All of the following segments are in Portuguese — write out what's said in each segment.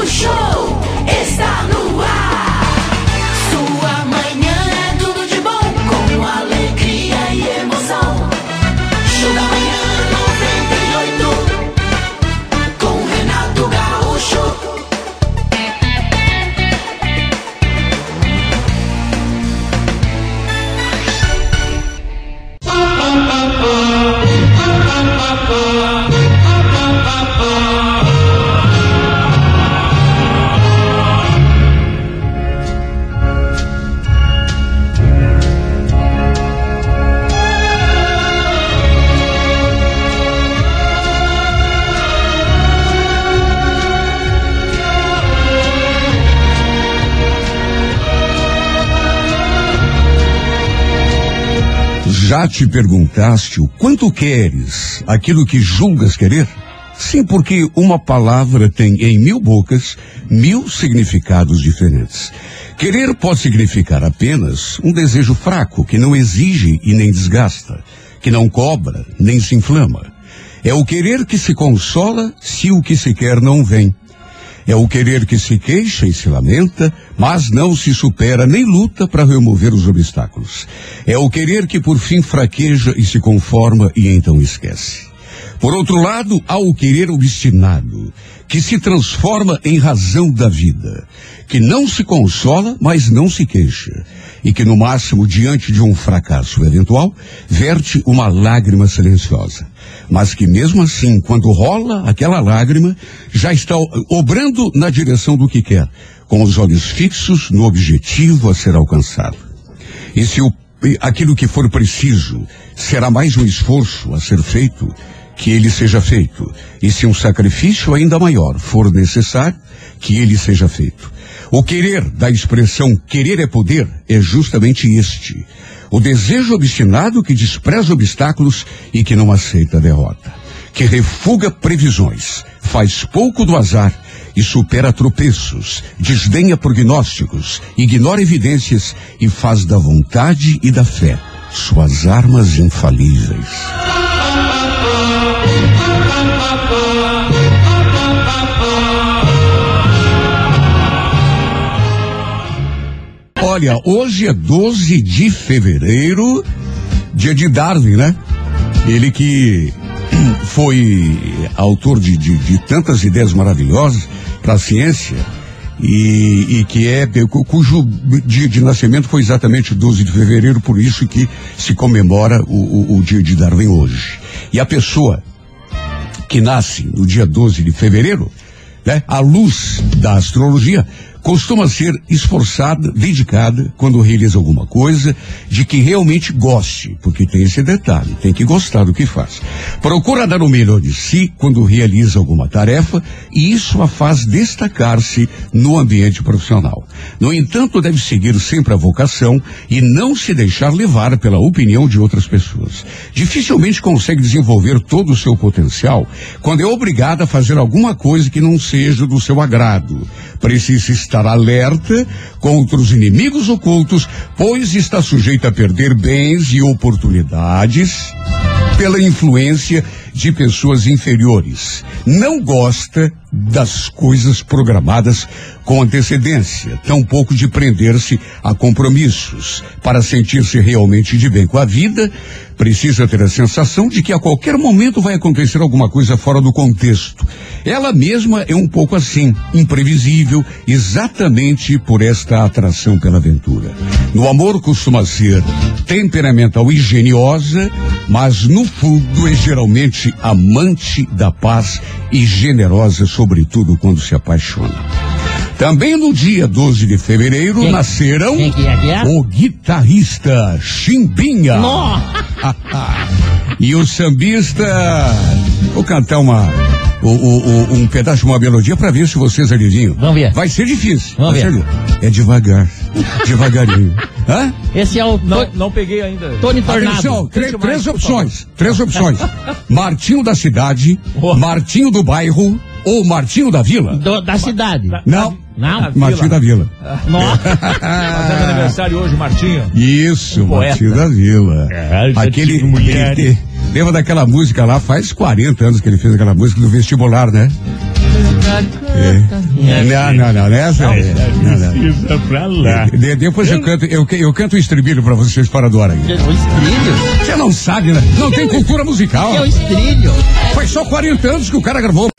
O show te perguntaste o quanto queres aquilo que julgas querer? Sim, porque uma palavra tem em mil bocas mil significados diferentes. Querer pode significar apenas um desejo fraco que não exige e nem desgasta, que não cobra nem se inflama. É o querer que se consola se o que se quer não vem. É o querer que se queixa e se lamenta, mas não se supera nem luta para remover os obstáculos. É o querer que por fim fraqueja e se conforma e então esquece. Por outro lado, há o querer obstinado, que se transforma em razão da vida, que não se consola, mas não se queixa, e que no máximo, diante de um fracasso eventual, verte uma lágrima silenciosa. Mas que mesmo assim, quando rola aquela lágrima, já está obrando na direção do que quer, com os olhos fixos no objetivo a ser alcançado. E se o, aquilo que for preciso será mais um esforço a ser feito, que ele seja feito. E se um sacrifício ainda maior for necessário, que ele seja feito. O querer da expressão querer é poder é justamente este. O desejo obstinado que despreza obstáculos e que não aceita derrota. Que refuga previsões, faz pouco do azar e supera tropeços, desdenha prognósticos, ignora evidências e faz da vontade e da fé suas armas infalíveis. Olha, hoje é 12 de fevereiro, dia de Darwin, né? Ele que foi autor de, de, de tantas ideias maravilhosas para a ciência e, e que é cu- cujo dia de nascimento foi exatamente 12 de fevereiro, por isso que se comemora o, o, o dia de Darwin hoje. E a pessoa que nasce no dia 12 de fevereiro, né, à luz da astrologia, costuma ser esforçada, dedicada quando realiza alguma coisa, de que realmente goste, porque tem esse detalhe, tem que gostar do que faz. Procura dar o melhor de si quando realiza alguma tarefa e isso a faz destacar-se no ambiente profissional. No entanto, deve seguir sempre a vocação e não se deixar levar pela opinião de outras pessoas. Dificilmente consegue desenvolver todo o seu potencial quando é obrigada a fazer alguma coisa que não seja do seu agrado. Precisa estar alerta contra os inimigos ocultos, pois está sujeita a perder bens e oportunidades pela influência de pessoas inferiores. Não gosta das coisas programadas com antecedência, tampouco de prender-se a compromissos. Para sentir-se realmente de bem com a vida, precisa ter a sensação de que a qualquer momento vai acontecer alguma coisa fora do contexto. Ela mesma é um pouco assim, imprevisível, exatamente por esta atração pela aventura. No amor costuma ser temperamental e geniosa, mas no fundo é geralmente amante da paz e generosa, sobretudo quando se apaixona. Também no dia 12 de fevereiro Quem- nasceram quem que é que é? o guitarrista Chimbinha. e o sambista. Vou cantar uma. o- o- o- um pedaço de uma melodia para ver se vocês adivinham. Vamos ver. Vai ser difícil. Vamos ver. ser- É devagar. devagarinho. Hã? Esse é o Não, To- não peguei ainda. Tony Tornado. Atenção, três, opções. Três opções. Martinho da cidade, Oh. Martinho do bairro ou Martinho da vila. Do- da cidade. Não. Não? Na Martinho da vila. Nossa. Fazendo aniversário hoje, Martinho. Isso, Um. Martinho da Vila. É, Aquele, aquele- Lembra daquela música lá? Faz 40 anos que ele fez aquela música do vestibular, né? É. Não, não, não, nessa é. Não, não. Precisa pra lá. De- depois eu canto, eu, eu canto o estribilho pra vocês fora do ar aí. O estrilho? Você não sabe, né? Não tem cultura musical. Que é o estrilho? Faz só 40 anos que o cara gravou.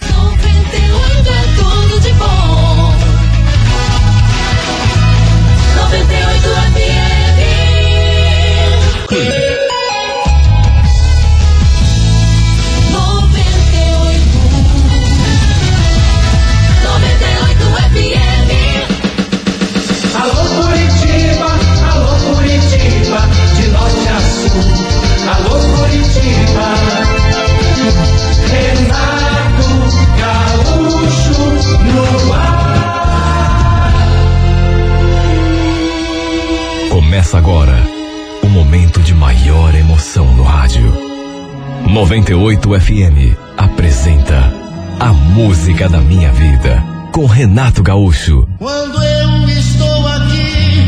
98 FM apresenta A Música da Minha Vida com Renato Gaúcho. Quando eu estou aqui,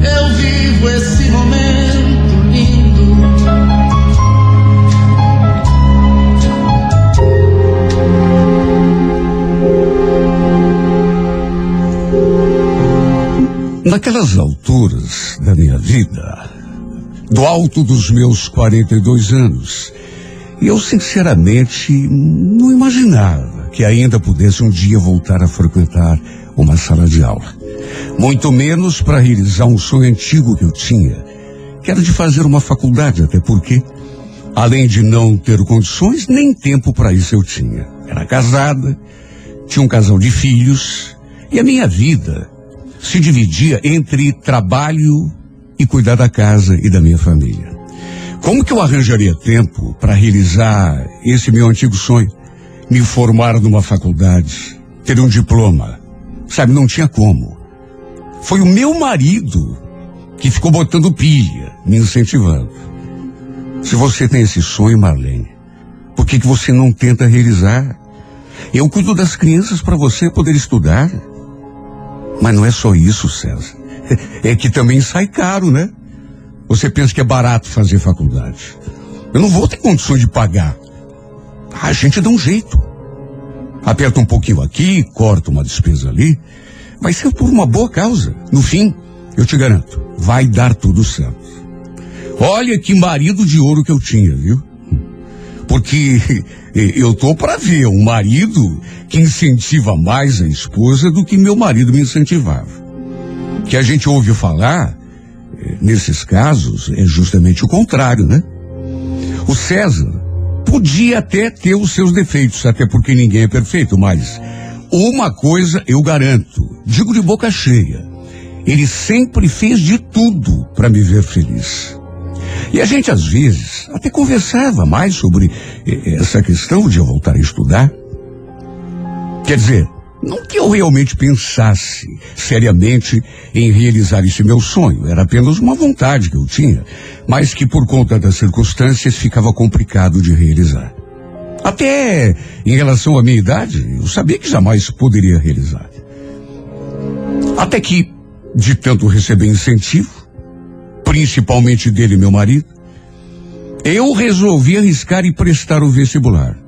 eu vivo esse momento lindo. Naquelas alturas da minha vida, do alto dos meus 42 anos, eu sinceramente não imaginava que ainda pudesse um dia voltar a frequentar uma sala de aula. Muito menos para realizar um sonho antigo que eu tinha, que era de fazer uma faculdade, até porque, além de não ter condições, nem tempo para isso eu tinha. Era casada, tinha um casal de filhos, e a minha vida se dividia entre trabalho e cuidar da casa e da minha família. Como que eu arranjaria tempo para realizar esse meu antigo sonho? Me formar numa faculdade, ter um diploma. Sabe, não tinha como. Foi o meu marido que ficou botando pilha, me incentivando. Se você tem esse sonho, Marlene, por que, que você não tenta realizar? Eu cuido das crianças para você poder estudar. Mas não é só isso, César. É que também sai caro, né? Você pensa que é barato fazer faculdade. Eu não vou ter condições de pagar. A gente dá um jeito. Aperta um pouquinho aqui, corta uma despesa ali. Vai ser por uma boa causa. No fim, eu te garanto, vai dar tudo certo. Olha que marido de ouro que eu tinha, viu? Porque eu tô para ver um marido que incentiva mais a esposa do que meu marido me incentivava. Que a gente ouve falar, eh, nesses casos, é justamente o contrário, né? O César podia até ter os seus defeitos, até porque ninguém é perfeito, mas uma coisa eu garanto, digo de boca cheia, ele sempre fez de tudo para me ver feliz. E a gente, às vezes, até conversava mais sobre eh, essa questão de eu voltar a estudar. Quer dizer, não que eu realmente pensasse seriamente em realizar esse meu sonho, era apenas uma vontade que eu tinha, mas que por conta das circunstâncias ficava complicado de realizar. Até em relação à minha idade, eu sabia que jamais poderia realizar. Até que, de tanto receber incentivo, principalmente dele, meu marido, eu resolvi arriscar e prestar o vestibular.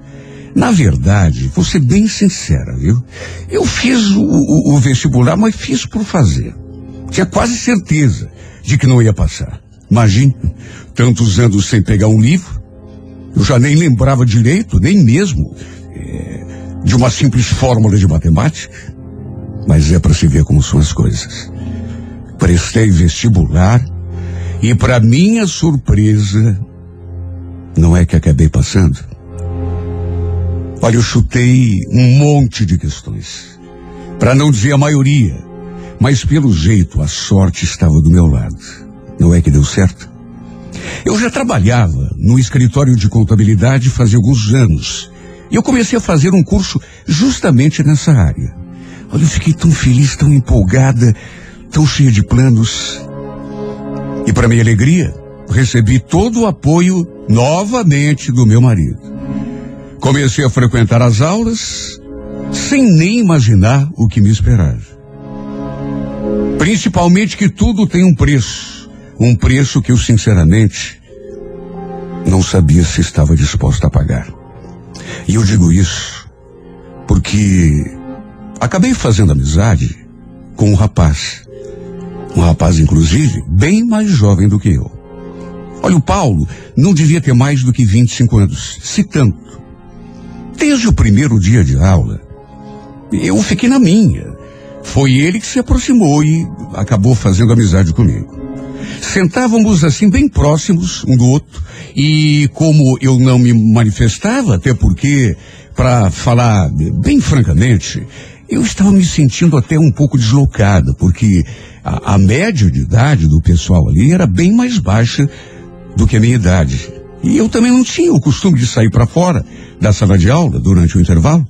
Na verdade, vou ser bem sincera, viu? Eu fiz o, o- o vestibular, mas fiz por fazer. Tinha quase certeza de que não ia passar. Imagine, tantos anos sem pegar um livro, eu já nem lembrava direito, nem mesmo eh, de uma simples fórmula de matemática. Mas é para se ver como são as coisas. Prestei vestibular e, para minha surpresa, não é que acabei passando. Olha, eu chutei um monte de questões. Para não dizer a maioria. Mas pelo jeito a sorte estava do meu lado. Não é que deu certo? Eu já trabalhava no escritório de contabilidade fazia alguns anos. E eu comecei a fazer um curso justamente nessa área. Olha, eu fiquei tão feliz, tão empolgada, tão cheia de planos. E para minha alegria, recebi todo o apoio novamente do meu marido. Comecei a frequentar as aulas sem nem imaginar o que me esperava. Principalmente que tudo tem um preço. Um preço que eu, sinceramente, não sabia se estava disposto a pagar. E eu digo isso porque acabei fazendo amizade com um rapaz. Um rapaz, inclusive, bem mais jovem do que eu. Olha, o Paulo não devia ter mais do que 25 anos, se tanto. Desde o primeiro dia de aula, eu fiquei na minha. Foi ele que se aproximou e acabou fazendo amizade comigo. Sentávamos assim bem próximos um do outro e como eu não me manifestava, até porque, para falar bem francamente, eu estava me sentindo até um pouco deslocada, porque a, a média de idade do pessoal ali era bem mais baixa do que a minha idade. E eu também não tinha o costume de sair para fora da sala de aula durante o intervalo.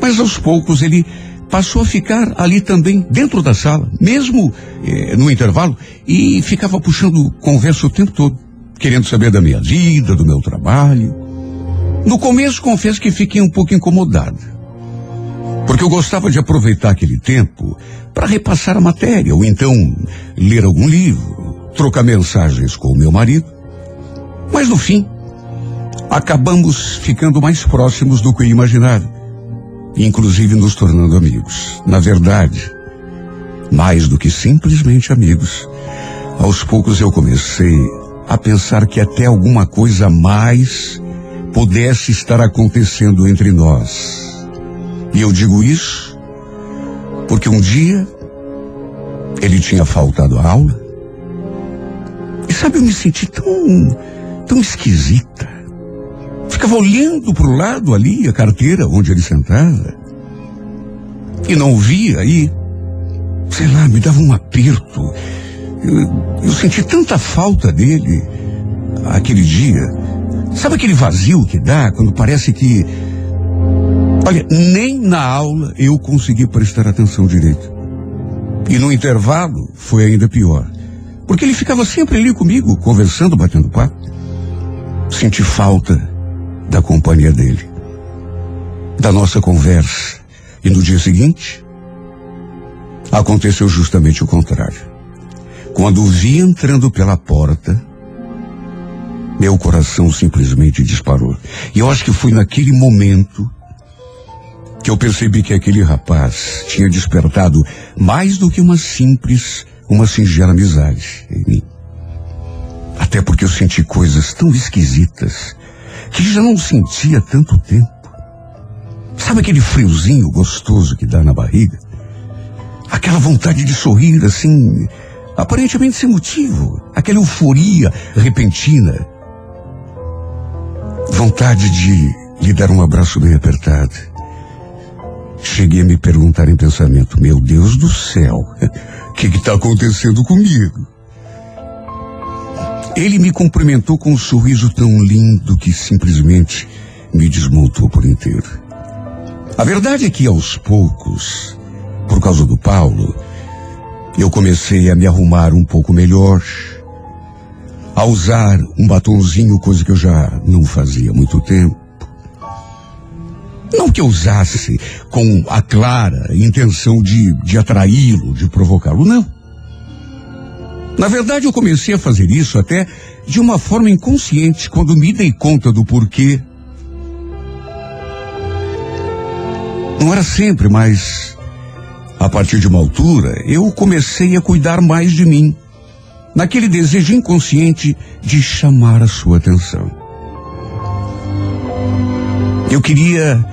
Mas aos poucos ele passou a ficar ali também dentro da sala, mesmo eh, no intervalo, e ficava puxando conversa o tempo todo, querendo saber da minha vida, do meu trabalho. No começo, confesso que fiquei um pouco incomodada, porque eu gostava de aproveitar aquele tempo para repassar a matéria, ou então ler algum livro, trocar mensagens com o meu marido. Mas no fim, acabamos ficando mais próximos do que imaginava inclusive nos tornando amigos. Na verdade, mais do que simplesmente amigos, aos poucos eu comecei a pensar que até alguma coisa mais pudesse estar acontecendo entre nós. E eu digo isso porque um dia ele tinha faltado a aula. E sabe, eu me senti tão, tão esquisita. Ficava olhando para o lado ali, a carteira onde ele sentava. E não via aí. Sei lá, me dava um aperto. Eu, eu senti tanta falta dele aquele dia. Sabe aquele vazio que dá quando parece que. Olha, nem na aula eu consegui prestar atenção direito. E no intervalo foi ainda pior. Porque ele ficava sempre ali comigo, conversando, batendo papo. Senti falta da companhia dele, da nossa conversa. E no dia seguinte, aconteceu justamente o contrário. Quando o vi entrando pela porta, meu coração simplesmente disparou. E eu acho que foi naquele momento que eu percebi que aquele rapaz tinha despertado mais do que uma simples, uma singela amizade em mim. Até porque eu senti coisas tão esquisitas que já não sentia tanto tempo. Sabe aquele friozinho gostoso que dá na barriga? Aquela vontade de sorrir assim, aparentemente sem motivo. Aquela euforia repentina. Vontade de lhe dar um abraço bem apertado. Cheguei a me perguntar em pensamento, meu Deus do céu, o que está acontecendo comigo? Ele me cumprimentou com um sorriso tão lindo que simplesmente me desmontou por inteiro. A verdade é que aos poucos, por causa do Paulo, eu comecei a me arrumar um pouco melhor, a usar um batonzinho, coisa que eu já não fazia há muito tempo. Não que eu usasse com a clara intenção de, de atraí-lo, de provocá-lo, não. Na verdade, eu comecei a fazer isso até de uma forma inconsciente quando me dei conta do porquê. Não era sempre, mas a partir de uma altura eu comecei a cuidar mais de mim, naquele desejo inconsciente de chamar a sua atenção. Eu queria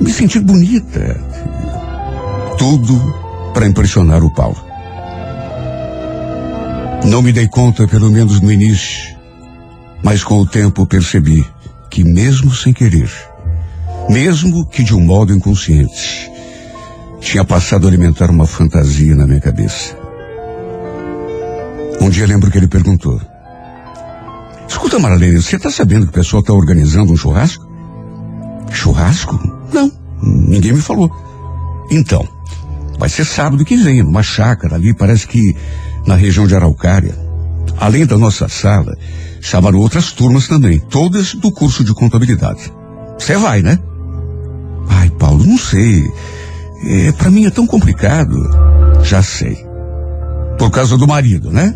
me sentir bonita, tudo para impressionar o Paulo. Não me dei conta, pelo menos no início, mas com o tempo percebi que, mesmo sem querer, mesmo que de um modo inconsciente, tinha passado a alimentar uma fantasia na minha cabeça. Um dia lembro que ele perguntou: Escuta, Marlene, você está sabendo que o pessoal está organizando um churrasco? Churrasco? Não, ninguém me falou. Então, vai ser sábado que vem, numa chácara ali, parece que na região de Araucária. Além da nossa sala, chamaram outras turmas também, todas do curso de contabilidade. Você vai, né? Ai, Paulo, não sei. É, para mim é tão complicado. Já sei. Por causa do marido, né?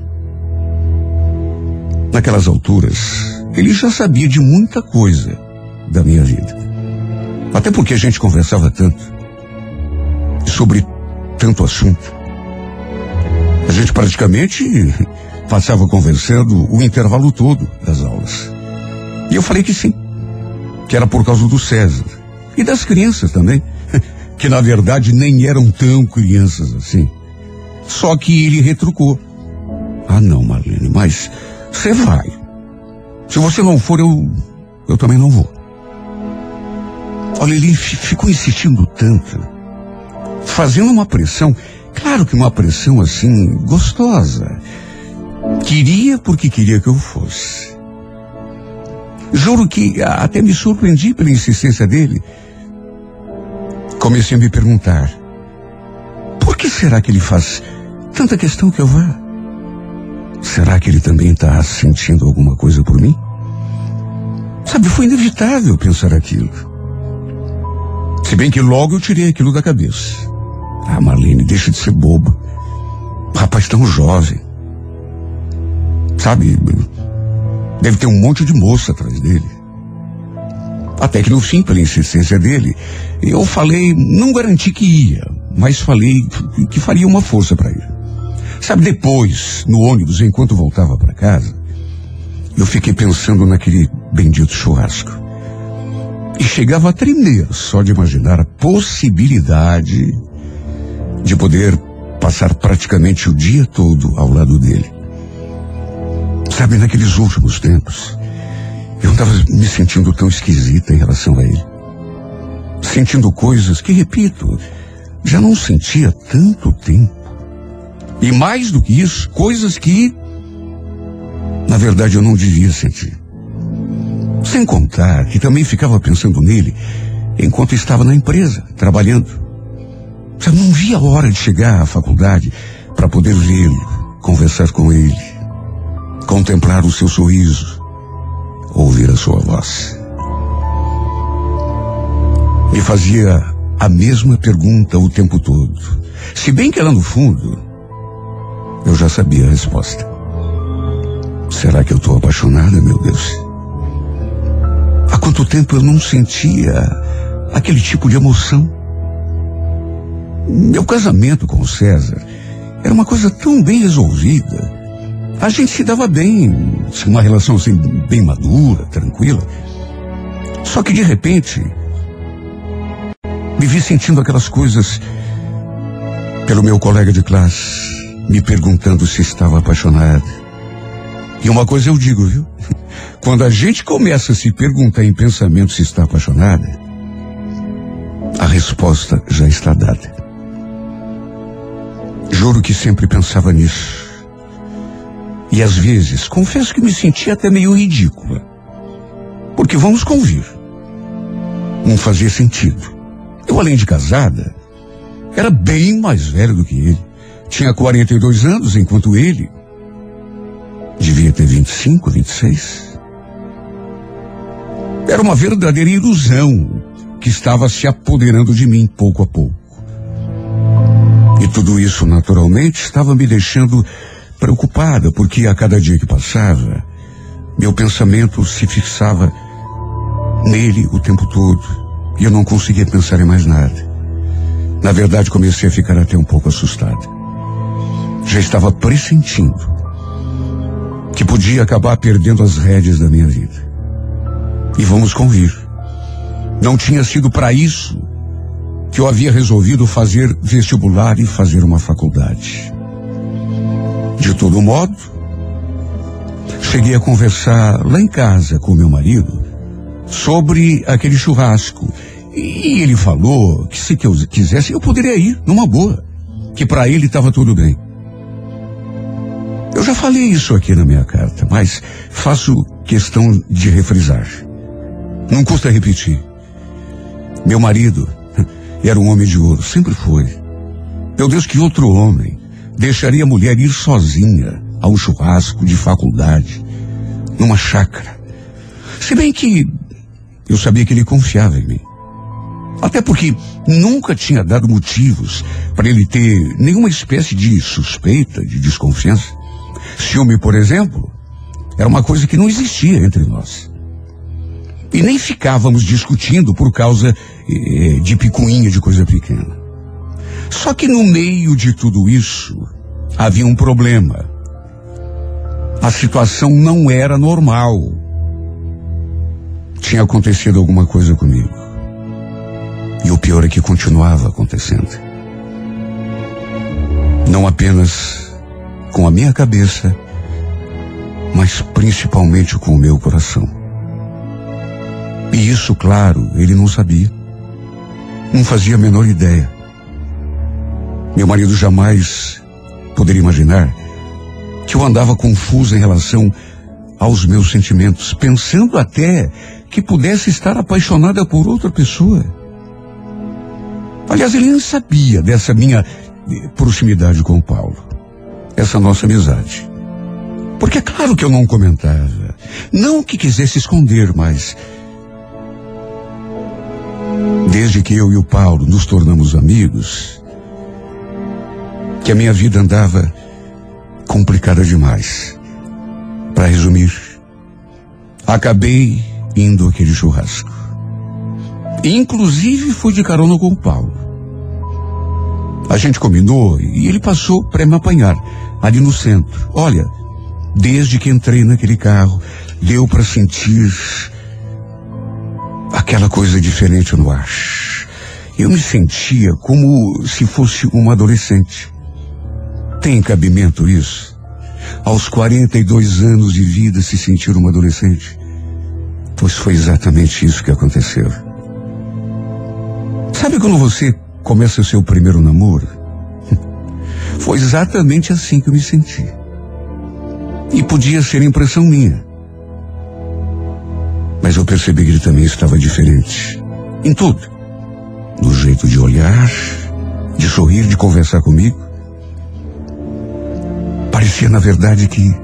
Naquelas alturas, ele já sabia de muita coisa da minha vida. Até porque a gente conversava tanto. Sobre tanto assunto. A gente praticamente passava conversando o intervalo todo das aulas. E eu falei que sim. Que era por causa do César. E das crianças também. Que na verdade nem eram tão crianças assim. Só que ele retrucou. Ah, não, Marlene, mas você vai. Se você não for, eu. Eu também não vou. Olha, ele fi- ficou insistindo tanto, fazendo uma pressão, claro que uma pressão assim, gostosa. Queria porque queria que eu fosse. Juro que até me surpreendi pela insistência dele. Comecei a me perguntar: por que será que ele faz tanta questão que eu vá? Será que ele também está sentindo alguma coisa por mim? Sabe, foi inevitável pensar aquilo. Se bem que logo eu tirei aquilo da cabeça. Ah, Marlene, deixa de ser boba. Rapaz tão jovem. Sabe, deve ter um monte de moça atrás dele. Até que no fim, pela insistência dele, eu falei, não garanti que ia, mas falei que- faria uma força para ir. Sabe, depois, no ônibus, enquanto voltava para casa, eu fiquei pensando naquele bendito churrasco. E chegava a tremer só de imaginar a possibilidade de poder passar praticamente o dia todo ao lado dele. Sabe, naqueles últimos tempos, eu estava me sentindo tão esquisita em relação a ele. Sentindo coisas que, repito, já não sentia tanto tempo. E mais do que isso, coisas que, na verdade, eu não devia sentir. Sem contar que também ficava pensando nele enquanto estava na empresa, trabalhando. Eu não via a hora de chegar à faculdade para poder vê-lo, conversar com ele, contemplar o seu sorriso, ouvir a sua voz. Me fazia a mesma pergunta o tempo todo. Se bem que lá no fundo, eu já sabia a resposta. Será que eu estou apaixonada, meu Deus? Há quanto tempo eu não sentia aquele tipo de emoção? Meu casamento com César era uma coisa tão bem resolvida. A gente se dava bem, uma relação assim bem madura, tranquila. Só que de repente me vi sentindo aquelas coisas pelo meu colega de classe, me perguntando se estava apaixonada. E uma coisa eu digo, viu? Quando a gente começa a se perguntar em pensamento se está apaixonada, a resposta já está dada. Juro que sempre pensava nisso. E às vezes, confesso que me sentia até meio ridícula. Porque vamos convir. Não fazia sentido. Eu, além de casada, era bem mais velho do que ele. Tinha 42 anos, enquanto ele devia ter 25, 26. Era uma verdadeira ilusão que estava se apoderando de mim pouco a pouco. E tudo isso, naturalmente, estava me deixando preocupada, porque a cada dia que passava, meu pensamento se fixava nele o tempo todo. E eu não conseguia pensar em mais nada. Na verdade, comecei a ficar até um pouco assustada. Já estava pressentindo que podia acabar perdendo as rédeas da minha vida. E vamos convir. Não tinha sido para isso que eu havia resolvido fazer vestibular e fazer uma faculdade. De todo modo, cheguei a conversar lá em casa com meu marido sobre aquele churrasco. E ele falou que se que eu quisesse eu poderia ir, numa boa. Que para ele estava tudo bem. Eu já falei isso aqui na minha carta, mas faço questão de refrisar. Não custa repetir. Meu marido era um homem de ouro, sempre foi. Meu Deus, que outro homem deixaria a mulher ir sozinha a um churrasco de faculdade, numa chácara. Se bem que eu sabia que ele confiava em mim. Até porque nunca tinha dado motivos para ele ter nenhuma espécie de suspeita, de desconfiança. Ciúme, por exemplo, era uma coisa que não existia entre nós. E nem ficávamos discutindo por causa eh, de picuinha de coisa pequena. Só que no meio de tudo isso, havia um problema. A situação não era normal. Tinha acontecido alguma coisa comigo. E o pior é que continuava acontecendo. Não apenas com a minha cabeça, mas principalmente com o meu coração. E isso, claro, ele não sabia. Não fazia a menor ideia. Meu marido jamais poderia imaginar que eu andava confuso em relação aos meus sentimentos, pensando até que pudesse estar apaixonada por outra pessoa. Aliás, ele nem sabia dessa minha eh, proximidade com o Paulo, essa nossa amizade. Porque é claro que eu não comentava. Não que quisesse esconder, mas. Desde que eu e o Paulo nos tornamos amigos, que a minha vida andava complicada demais. Para resumir, acabei indo àquele churrasco. Inclusive fui de carona com o Paulo. A gente combinou e ele passou para me apanhar ali no centro. Olha, desde que entrei naquele carro, deu para sentir aquela coisa diferente no ar. Eu me sentia como se fosse uma adolescente. Tem cabimento isso? Aos 42 anos de vida se sentir uma adolescente? Pois foi exatamente isso que aconteceu. Sabe quando você começa o seu primeiro namoro? Foi exatamente assim que eu me senti. E podia ser impressão minha. Mas eu percebi que ele também estava diferente. Em tudo. No jeito de olhar, de sorrir, de conversar comigo. Parecia, na verdade, que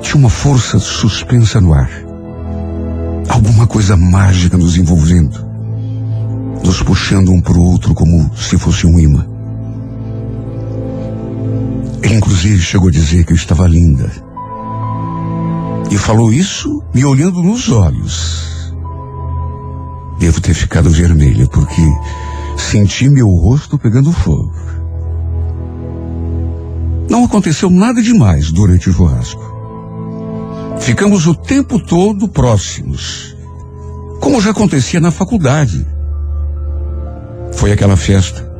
tinha uma força suspensa no ar. Alguma coisa mágica nos envolvendo. Nos puxando um para o outro como se fosse um imã. Ele, inclusive, chegou a dizer que eu estava linda. E falou isso me olhando nos olhos. Devo ter ficado vermelha, porque senti meu rosto pegando fogo. Não aconteceu nada demais durante o churrasco. Ficamos o tempo todo próximos, como já acontecia na faculdade. Foi aquela festa.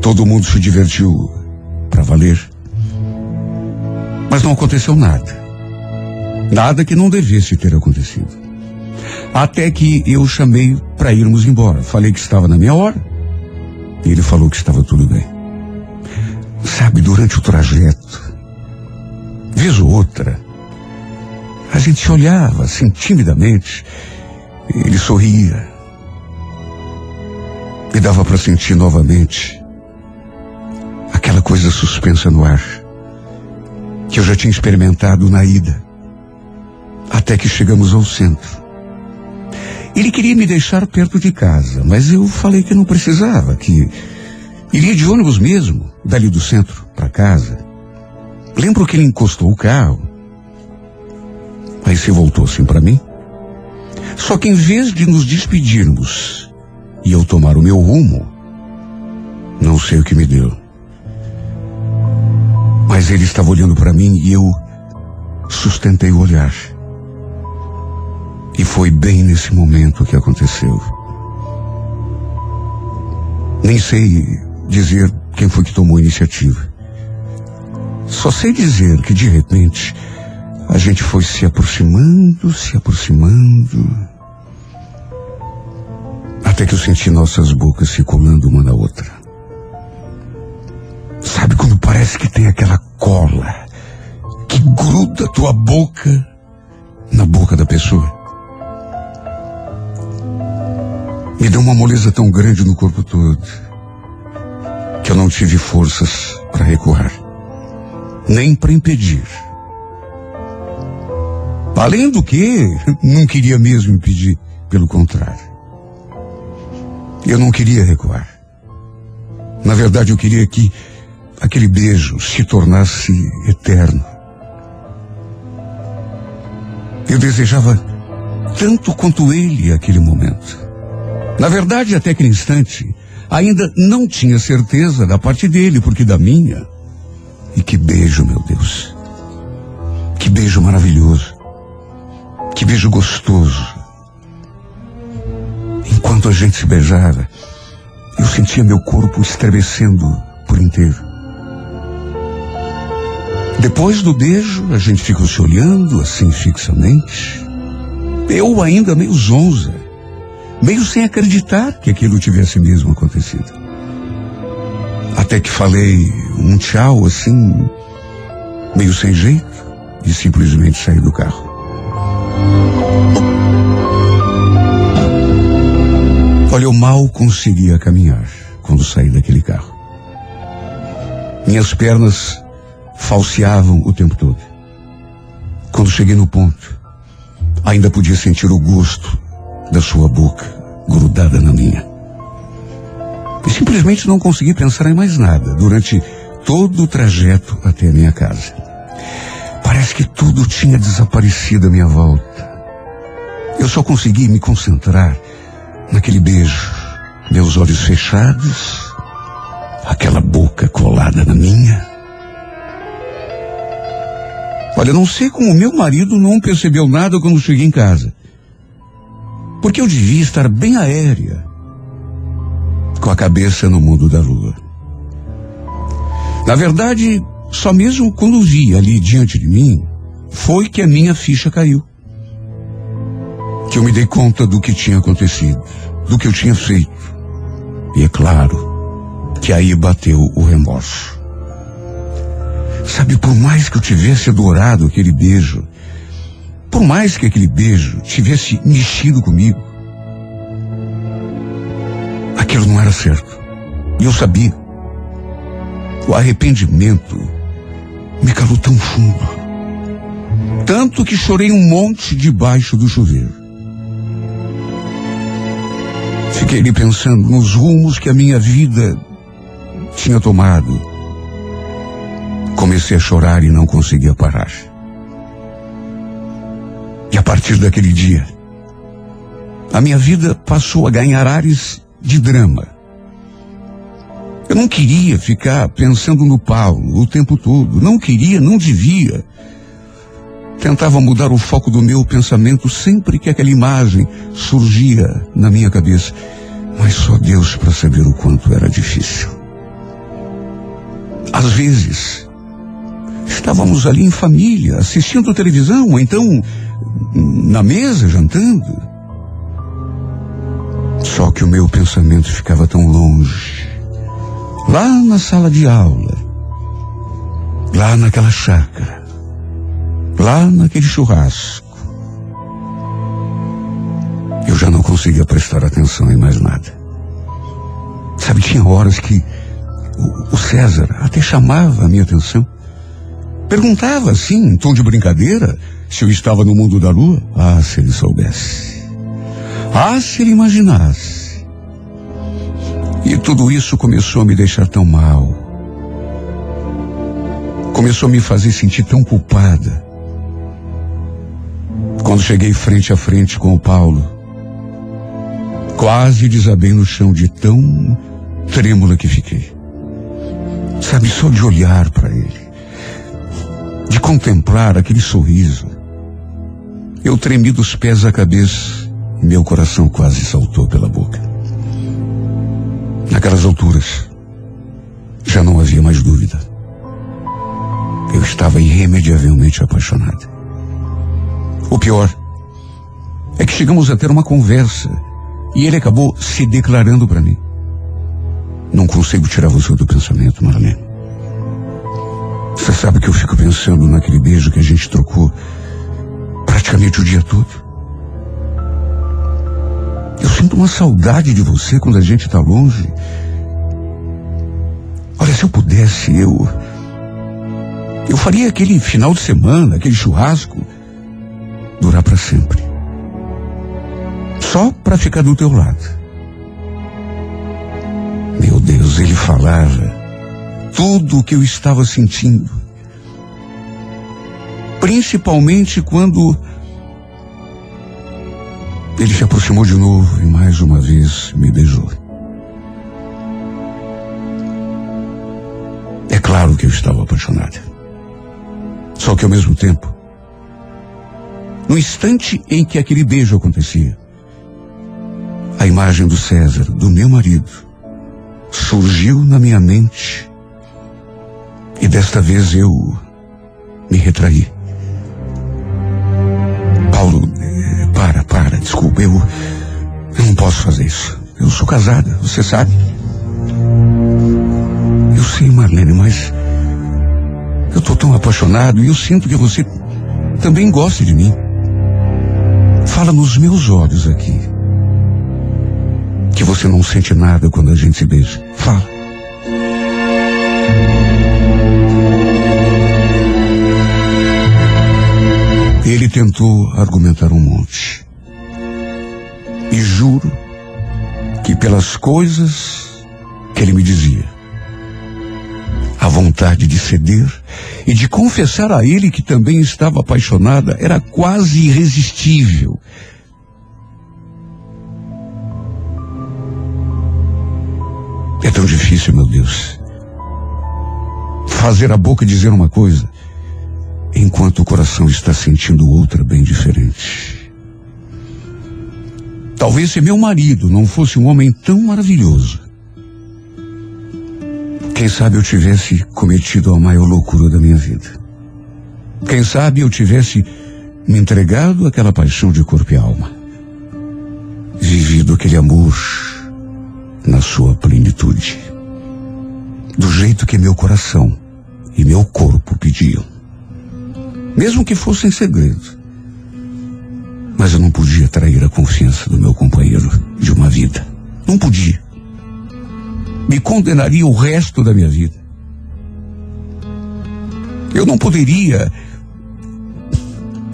Todo mundo se divertiu para valer. Mas não aconteceu nada. Nada que não devesse ter acontecido. Até que eu chamei para irmos embora. Falei que estava na minha hora. E ele falou que estava tudo bem. Sabe, durante o trajeto, vez ou outra, a gente se olhava assim timidamente. Ele sorria. E dava para sentir novamente aquela coisa suspensa no ar que eu já tinha experimentado na ida até que chegamos ao centro. Ele queria me deixar perto de casa, mas eu falei que não precisava, que iria de ônibus mesmo, dali do centro para casa. Lembro que ele encostou o carro, aí se voltou assim para mim. Só que em vez de nos despedirmos e eu tomar o meu rumo, não sei o que me deu. Mas ele estava olhando para mim e eu sustentei o olhar. E foi bem nesse momento que aconteceu. Nem sei dizer quem foi que tomou a iniciativa. Só sei dizer que de repente a gente foi se aproximando, se aproximando. Até que eu senti nossas bocas se colando uma na outra. Sabe quando parece que tem aquela cola que gruda tua boca na boca da pessoa? Me deu uma moleza tão grande no corpo todo que eu não tive forças para recuar, nem para impedir. Além do que, não queria mesmo impedir, pelo contrário. Eu não queria recuar. Na verdade, eu queria que aquele beijo se tornasse eterno. Eu desejava tanto quanto ele aquele momento. Na verdade, até aquele instante, ainda não tinha certeza da parte dele, porque da minha. E que beijo, meu Deus. Que beijo maravilhoso. Que beijo gostoso. Enquanto a gente se beijava, eu sentia meu corpo estremecendo por inteiro. Depois do beijo, a gente ficou se olhando assim fixamente. Eu ainda meio zonza, meio sem acreditar que aquilo tivesse mesmo acontecido. Até que falei um tchau assim, meio sem jeito, e simplesmente saí do carro. Olha, eu mal conseguia caminhar quando saí daquele carro. Minhas pernas falseavam o tempo todo. Quando cheguei no ponto, ainda podia sentir o gosto da sua boca grudada na minha. E simplesmente não consegui pensar em mais nada durante todo o trajeto até a minha casa. Parece que tudo tinha desaparecido à minha volta. Eu só consegui me concentrar naquele beijo, meus olhos fechados, aquela boca colada na minha. Olha, não sei como meu marido não percebeu nada quando cheguei em casa. Porque eu devia estar bem aérea, com a cabeça no mundo da lua. Na verdade, só mesmo quando vi ali diante de mim, foi que a minha ficha caiu. Que eu me dei conta do que tinha acontecido, do que eu tinha feito. E é claro que aí bateu o remorso. Sabe, por mais que eu tivesse adorado aquele beijo, por mais que aquele beijo tivesse mexido comigo, aquilo não era certo. E eu sabia. O arrependimento me calou tão fundo. Tanto que chorei um monte debaixo do chuveiro. Fiquei ali pensando nos rumos que a minha vida tinha tomado. Comecei a chorar e não conseguia parar. A partir daquele dia, a minha vida passou a ganhar ares de drama. Eu não queria ficar pensando no Paulo o tempo todo. Não queria, não devia. Tentava mudar o foco do meu pensamento sempre que aquela imagem surgia na minha cabeça. Mas só Deus para saber o quanto era difícil. Às vezes, estávamos ali em família, assistindo televisão, ou então na mesa, jantando. Só que o meu pensamento ficava tão longe. Lá na sala de aula. Lá naquela chácara. Lá naquele churrasco. Eu já não conseguia prestar atenção em mais nada. Sabe, tinha horas que o, o César até chamava a minha atenção. Perguntava assim, em tom de brincadeira, se eu estava no mundo da lua. Ah, se ele soubesse. Ah, se ele imaginasse. E tudo isso começou a me deixar tão mal. Começou a me fazer sentir tão culpada. Quando cheguei frente a frente com o Paulo, quase desabei no chão de tão trêmula que fiquei. Sabe, só de olhar para ele, de contemplar aquele sorriso, eu tremi dos pés à cabeça e meu coração quase saltou pela boca. Naquelas alturas, já não havia mais dúvida. Eu estava irremediavelmente apaixonada. O pior é que chegamos a ter uma conversa e ele acabou se declarando para mim. Não consigo tirar você do pensamento, Marlene. Você sabe que eu fico pensando naquele beijo que a gente trocou praticamente o dia todo. Eu sinto uma saudade de você quando a gente está longe. Olha, se eu pudesse, eu. Eu faria aquele final de semana, aquele churrasco, durar para sempre. Só para ficar do teu lado. Meu Deus, ele falava tudo o que eu estava sentindo. Principalmente quando Ele se aproximou de novo e mais uma vez me beijou. É claro que eu estava apaixonada. Só que ao mesmo tempo, no instante em que aquele beijo acontecia, a imagem do César, do meu marido, surgiu na minha mente e desta vez eu me retraí. Paulo, eh, para, para, desculpa, eu, eu não posso fazer isso. Eu sou casada, você sabe. Eu sei, Marlene, mas eu tô tão apaixonado e eu sinto que você também gosta de mim. Fala nos meus olhos aqui. Que você não sente nada quando a gente se beija. Fala. Ele tentou argumentar um monte. E juro que pelas coisas que ele me dizia, a vontade de ceder e de confessar a ele que também estava apaixonada era quase irresistível. É tão difícil, meu Deus. Fazer a boca dizer uma coisa enquanto o coração está sentindo outra bem diferente. Talvez se meu marido não fosse um homem tão maravilhoso, quem sabe eu tivesse cometido a maior loucura da minha vida. Quem sabe eu tivesse me entregado àquela paixão de corpo e alma. Vivido aquele amor na sua plenitude. Do jeito que meu coração e meu corpo pediam. Mesmo que fosse em segredo. Mas eu não podia trair a confiança do meu companheiro de uma vida. Não podia. Me condenaria o resto da minha vida. Eu não poderia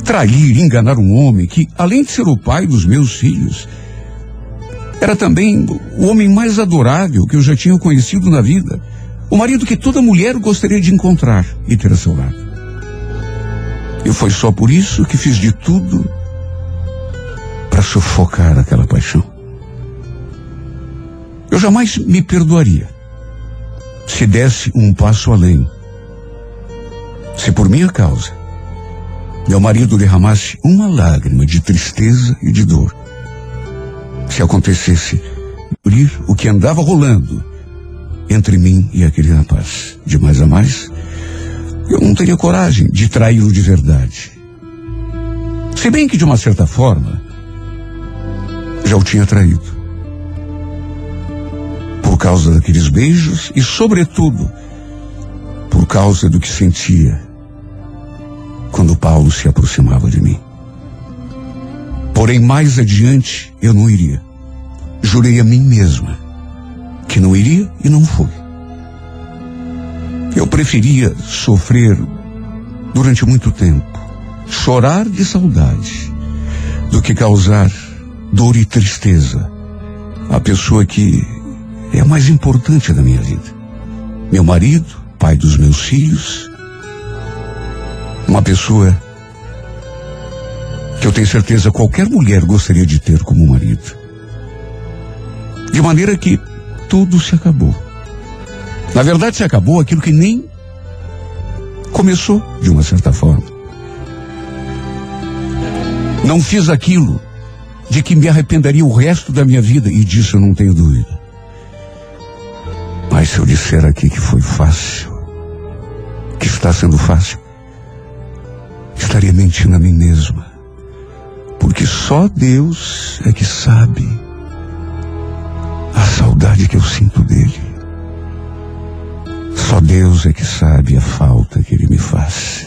trair, enganar um homem que, além de ser o pai dos meus filhos, era também o homem mais adorável que eu já tinha conhecido na vida. O marido que toda mulher gostaria de encontrar e ter a seu lado. E foi só por isso que fiz de tudo para sufocar aquela paixão. Eu jamais me perdoaria se desse um passo além. Se por minha causa meu marido derramasse uma lágrima de tristeza e de dor. Se acontecesse abrir o que andava rolando entre mim e aquele rapaz, de mais a mais, eu não teria coragem de traí-lo de verdade. Se bem que, de uma certa forma, já o tinha traído. Por causa daqueles beijos e, sobretudo, por causa do que sentia quando Paulo se aproximava de mim. Porém, mais adiante, eu não iria. Jurei a mim mesma que não iria e não fui. Eu preferia sofrer durante muito tempo, chorar de saudade, do que causar dor e tristeza à pessoa que é a mais importante da minha vida. Meu marido, pai dos meus filhos, uma pessoa que eu tenho certeza qualquer mulher gostaria de ter como marido. De maneira que tudo se acabou. Na verdade, se acabou aquilo que nem começou, de uma certa forma. Não fiz aquilo de que me arrependeria o resto da minha vida, e disso eu não tenho dúvida. Mas se eu disser aqui que foi fácil, que está sendo fácil, estaria mentindo a mim mesma. Porque só Deus é que sabe a saudade que eu sinto dele. Só Deus é que sabe a falta que ele me faz.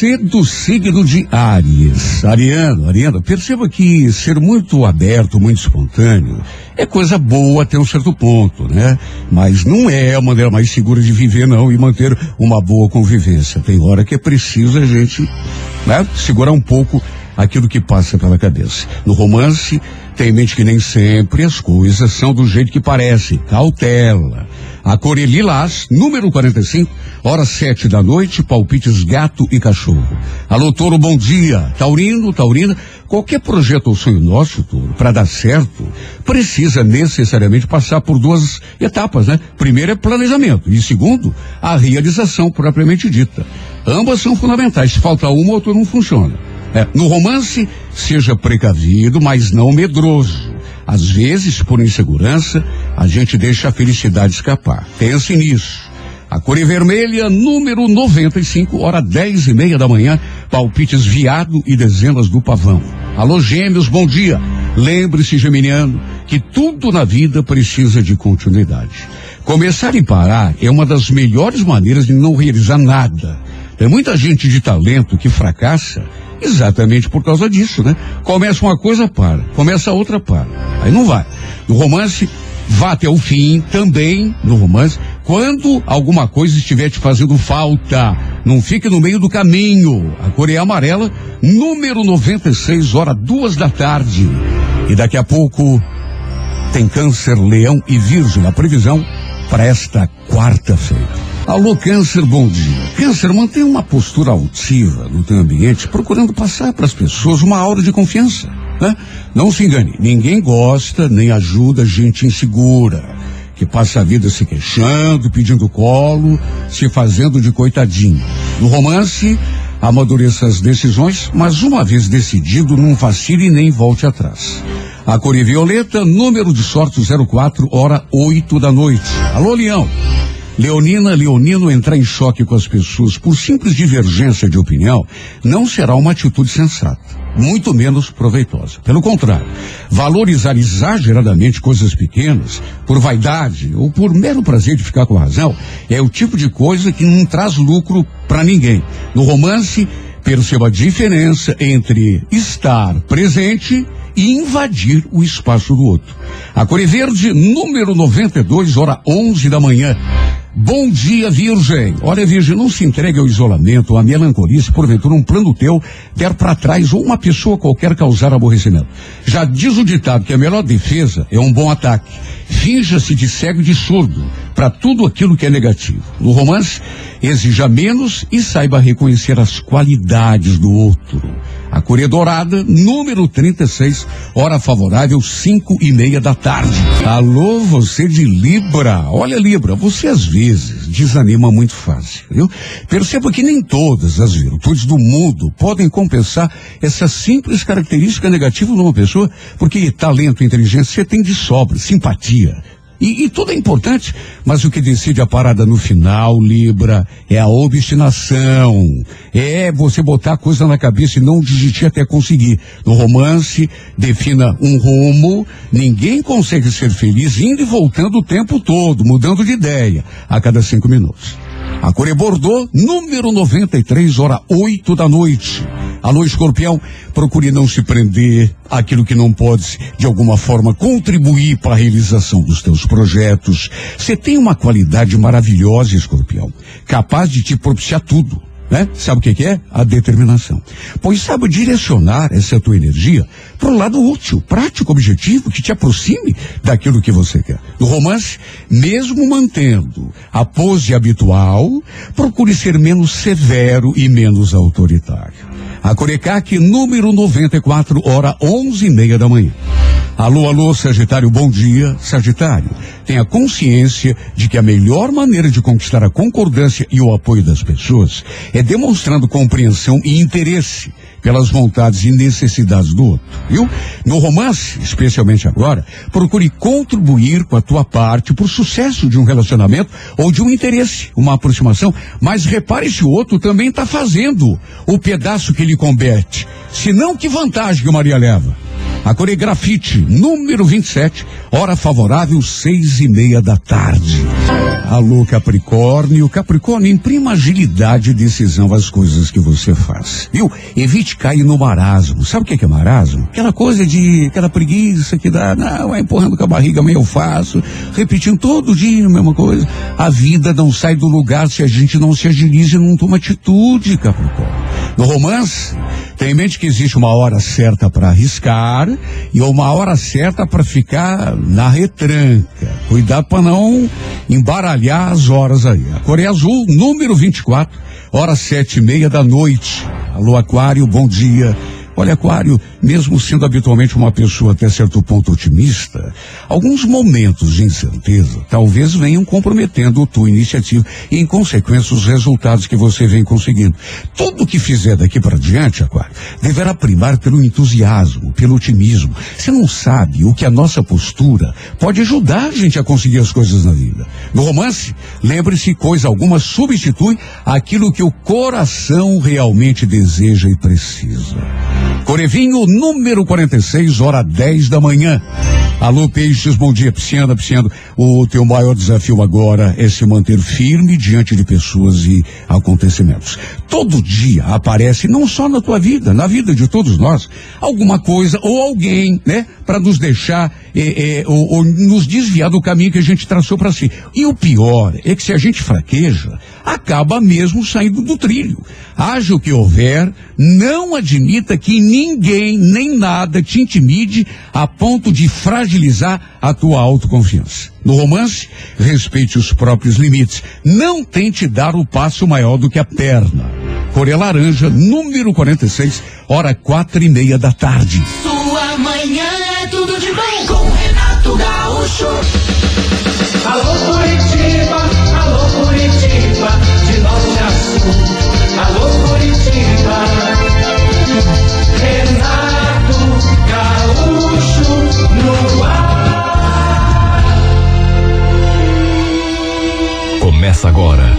Você do signo de Áries. Ariano, Ariana, perceba que ser muito aberto, muito espontâneo, é coisa boa até um certo ponto, né? Mas não é a maneira mais segura de viver, não, e manter uma boa convivência. Tem hora que é preciso a gente, né, segurar um pouco aquilo que passa pela cabeça. No romance, tem em mente que nem sempre as coisas são do jeito que parece. Cautela. A cor lilás, número 45, hora sete da noite, palpites gato e cachorro. Alô, Touro, bom dia. Taurino, Taurina, qualquer projeto ou sonho nosso, Touro, para dar certo, precisa necessariamente passar por duas etapas, né? Primeiro é planejamento e segundo, a realização propriamente dita. Ambas são fundamentais. Se falta uma, outra não funciona. É, no romance, seja precavido, mas não medroso. Às vezes, por insegurança, a gente deixa a felicidade escapar. Pense nisso. A cor é vermelha, número 95, hora dez e meia da manhã, palpites viado e dezenas do pavão. Alô, gêmeos, bom dia. Lembre-se, geminiano, que tudo na vida precisa de continuidade. Começar e parar é uma das melhores maneiras de não realizar nada. Tem muita gente de talento que fracassa exatamente por causa disso, né? Começa uma coisa, para. Começa outra, para. Aí não vai. No romance, vá até o fim também no romance. Quando alguma coisa estiver te fazendo falta, não fique no meio do caminho. A cor é amarela, número 96, hora duas da tarde. E daqui a pouco tem câncer, leão e virgem na previsão para esta quarta-feira. Alô, Câncer, bom dia. Câncer, mantenha uma postura altiva no teu ambiente, procurando passar para as pessoas uma aura de confiança. Né? Não se engane, ninguém gosta nem ajuda gente insegura, que passa a vida se queixando, pedindo colo, se fazendo de coitadinho. No romance, amadureça as decisões, mas uma vez decidido, não vacile nem volte atrás. A cor é violeta, número de sorte 04, hora 8 da noite. Alô, Leão. Leonina, Leonino entrar em choque com as pessoas por simples divergência de opinião não será uma atitude sensata, muito menos proveitosa. Pelo contrário, valorizar exageradamente coisas pequenas por vaidade ou por mero prazer de ficar com a razão é o tipo de coisa que não traz lucro para ninguém. No romance, perceba a diferença entre estar presente e invadir o espaço do outro. A Cor é Verde, número 92, hora 11 da manhã. Bom dia, Virgem. Olha, Virgem, não se entregue ao isolamento, à melancolia, se porventura um plano teu der para trás ou uma pessoa qualquer causar aborrecimento. Já diz o ditado que a melhor defesa é um bom ataque. Finja-se de cego e de surdo para tudo aquilo que é negativo. No romance, exija menos e saiba reconhecer as qualidades do outro. A cor é dourada, número 36, hora favorável, cinco e meia da tarde. Alô, você de Libra. Olha, Libra, você às vezes desanima muito fácil, viu? Perceba que nem todas as virtudes do mundo podem compensar essa simples característica negativa numa pessoa, porque talento e inteligência você tem de sobra, simpatia, e, e, tudo é importante, mas o que decide a parada no final, Libra, é a obstinação. É você botar a coisa na cabeça e não desistir até conseguir. No romance, defina um rumo, ninguém consegue ser feliz indo e voltando o tempo todo, mudando de ideia a cada cinco minutos. A cor é Bordeaux, número 93, hora 8 da noite. Alô, escorpião, procure não se prender àquilo que não pode, de alguma forma, contribuir para a realização dos teus projetos. Você tem uma qualidade maravilhosa, escorpião, capaz de te propiciar tudo. Né? Sabe o que, que é? A determinação. Pois sabe direcionar essa tua energia para o lado útil, prático, objetivo, que te aproxime daquilo que você quer. No romance, mesmo mantendo a pose habitual, procure ser menos severo e menos autoritário. A Corecac, número 94, hora onze e meia da manhã. Alô, alô, Sagitário, bom dia. Sagitário, tenha consciência de que a melhor maneira de conquistar a concordância e o apoio das pessoas é demonstrando compreensão e interesse pelas vontades e necessidades do outro, viu? No romance, especialmente agora, procure contribuir com a tua parte para o sucesso de um relacionamento ou de um interesse, uma aproximação, mas repare se o outro também está fazendo o pedaço que lhe compete. Senão, que vantagem que Maria leva? A Coregrafite, número 27, hora favorável, seis e meia da tarde. Alô, Capricórnio. Capricórnio, imprima agilidade e decisão às coisas que você faz. Viu? Evite cair no marasmo. Sabe o que é, que é marasmo? Aquela coisa de, aquela preguiça que dá, não, vai empurrando com a barriga, eu faço, repetindo todo dia a mesma coisa. A vida não sai do lugar se a gente não se agiliza e não toma atitude, Capricórnio. No romance, tem em mente que existe uma hora certa para arriscar e uma hora certa para ficar na retranca. Cuidado para não embaralhar as horas aí. A Coreia Azul, número 24, hora sete e meia da noite. Alô, Aquário, bom dia. Olha, Aquário, mesmo sendo habitualmente uma pessoa até certo ponto otimista, alguns momentos de incerteza talvez venham comprometendo tua iniciativa e, em consequência, os resultados que você vem conseguindo. Tudo que fizer daqui para diante, Aquário, deverá primar pelo entusiasmo, pelo otimismo. Você não sabe o que a nossa postura pode ajudar a gente a conseguir as coisas na vida. No romance, lembre-se, coisa alguma substitui aquilo que o coração realmente deseja e precisa. Corevinho, número 46, hora 10 da manhã. Alô, Peixes, bom dia, Pisciana, Pisciano. O teu maior desafio agora é se manter firme diante de pessoas e acontecimentos. Todo dia aparece, não só na tua vida, na vida de todos nós, alguma coisa ou alguém, né, para nos deixar eh, eh, ou, ou nos desviar do caminho que a gente traçou para si. E o pior é que se a gente fraqueja, acaba mesmo saindo do trilho. Haja o que houver, não admita que ninguém nem nada te intimide a ponto de fragilizar a tua autoconfiança. No romance, respeite os próprios limites. Não tente dar o passo maior do que a perna. Coreia Laranja, número 46, hora quatro e meia da tarde. Sua manhã é tudo de bom com Renato Gaúcho. Alô Curitiba, alô Curitiba, de norte a sul. Alô Curitiba. Começa agora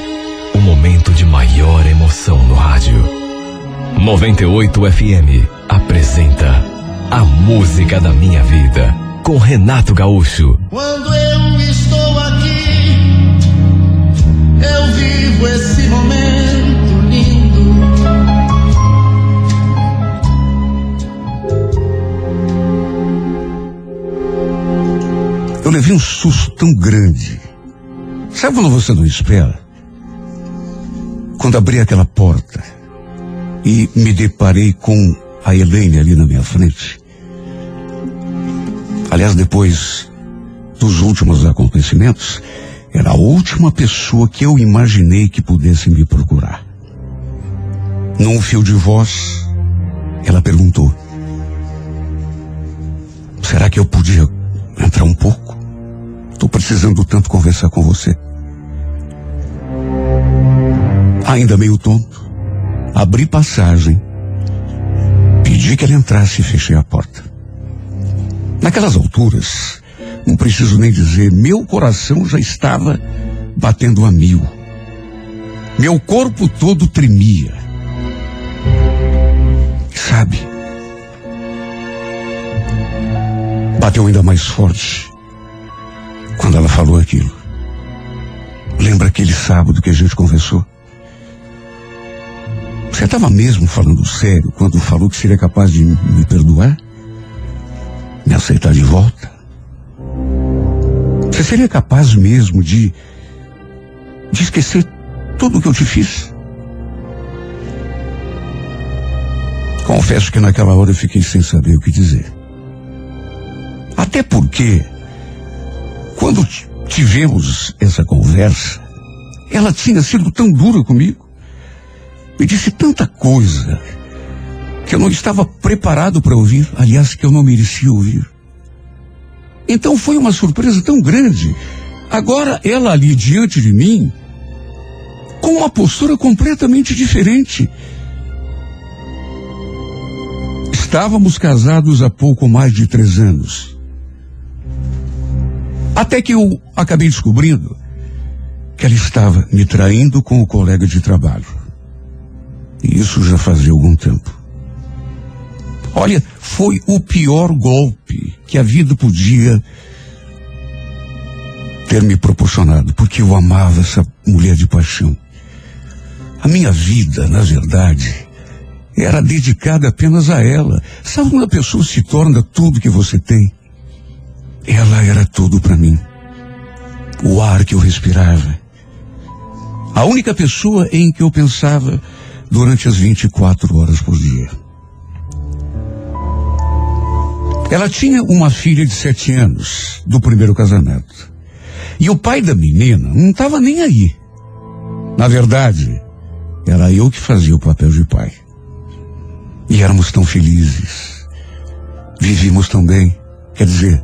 o momento de maior emoção no rádio. 98 FM apresenta A Música da Minha Vida com Renato Gaúcho. Quando eu estou aqui, eu vivo esse momento lindo. Eu levei um susto tão grande. Sabe quando você não espera? Quando abri aquela porta e me deparei com a Helene ali na minha frente. Aliás, depois dos últimos acontecimentos, era a última pessoa que eu imaginei que pudesse me procurar. Num fio de voz, ela perguntou: Será que eu podia entrar um pouco? Estou precisando tanto conversar com você. Ainda meio tonto, abri passagem, pedi que ela entrasse e fechei a porta. Naquelas alturas, não preciso nem dizer, meu coração já estava batendo a mil. Meu corpo todo tremia. Sabe? Bateu ainda mais forte quando ela falou aquilo. Lembra aquele sábado que a gente conversou? Você estava mesmo falando sério quando falou que seria capaz de me perdoar? Me aceitar de volta? Você seria capaz mesmo de, de esquecer tudo o que eu te fiz? Confesso que naquela hora eu fiquei sem saber o que dizer. Até porque, quando tivemos essa conversa, ela tinha sido tão dura comigo. Me disse tanta coisa que eu não estava preparado para ouvir, aliás, que eu não merecia ouvir. Então foi uma surpresa tão grande. Agora ela ali diante de mim, com uma postura completamente diferente. Estávamos casados há pouco mais de três anos. Até que eu acabei descobrindo que ela estava me traindo com o colega de trabalho. E isso já fazia algum tempo. Olha, foi o pior golpe que a vida podia ter me proporcionado, porque eu amava essa mulher de paixão. A minha vida, na verdade, era dedicada apenas a ela. Sabe quando a pessoa se torna tudo que você tem? Ela era tudo para mim. O ar que eu respirava. A única pessoa em que eu pensava durante as 24 horas por dia. Ela tinha uma filha de sete anos do primeiro casamento. E o pai da menina não estava nem aí. Na verdade, era eu que fazia o papel de pai. E éramos tão felizes. Vivíamos tão bem. Quer dizer,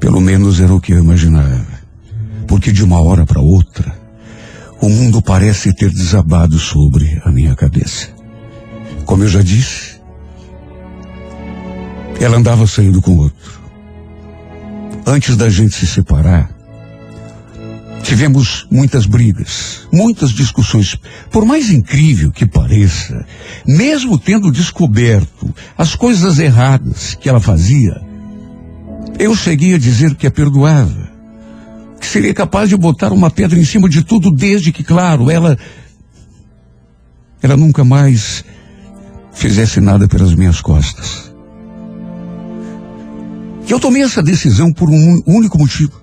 pelo menos era o que eu imaginava. Porque de uma hora para outra, o mundo parece ter desabado sobre a minha cabeça. Como eu já disse, ela andava saindo com outro. Antes da gente se separar, tivemos muitas brigas, muitas discussões. Por mais incrível que pareça, mesmo tendo descoberto as coisas erradas que ela fazia, eu cheguei a dizer que a perdoava, que seria capaz de botar uma pedra em cima de tudo, desde que, claro, ela. ela nunca mais fizesse nada pelas minhas costas. E eu tomei essa decisão por um único motivo.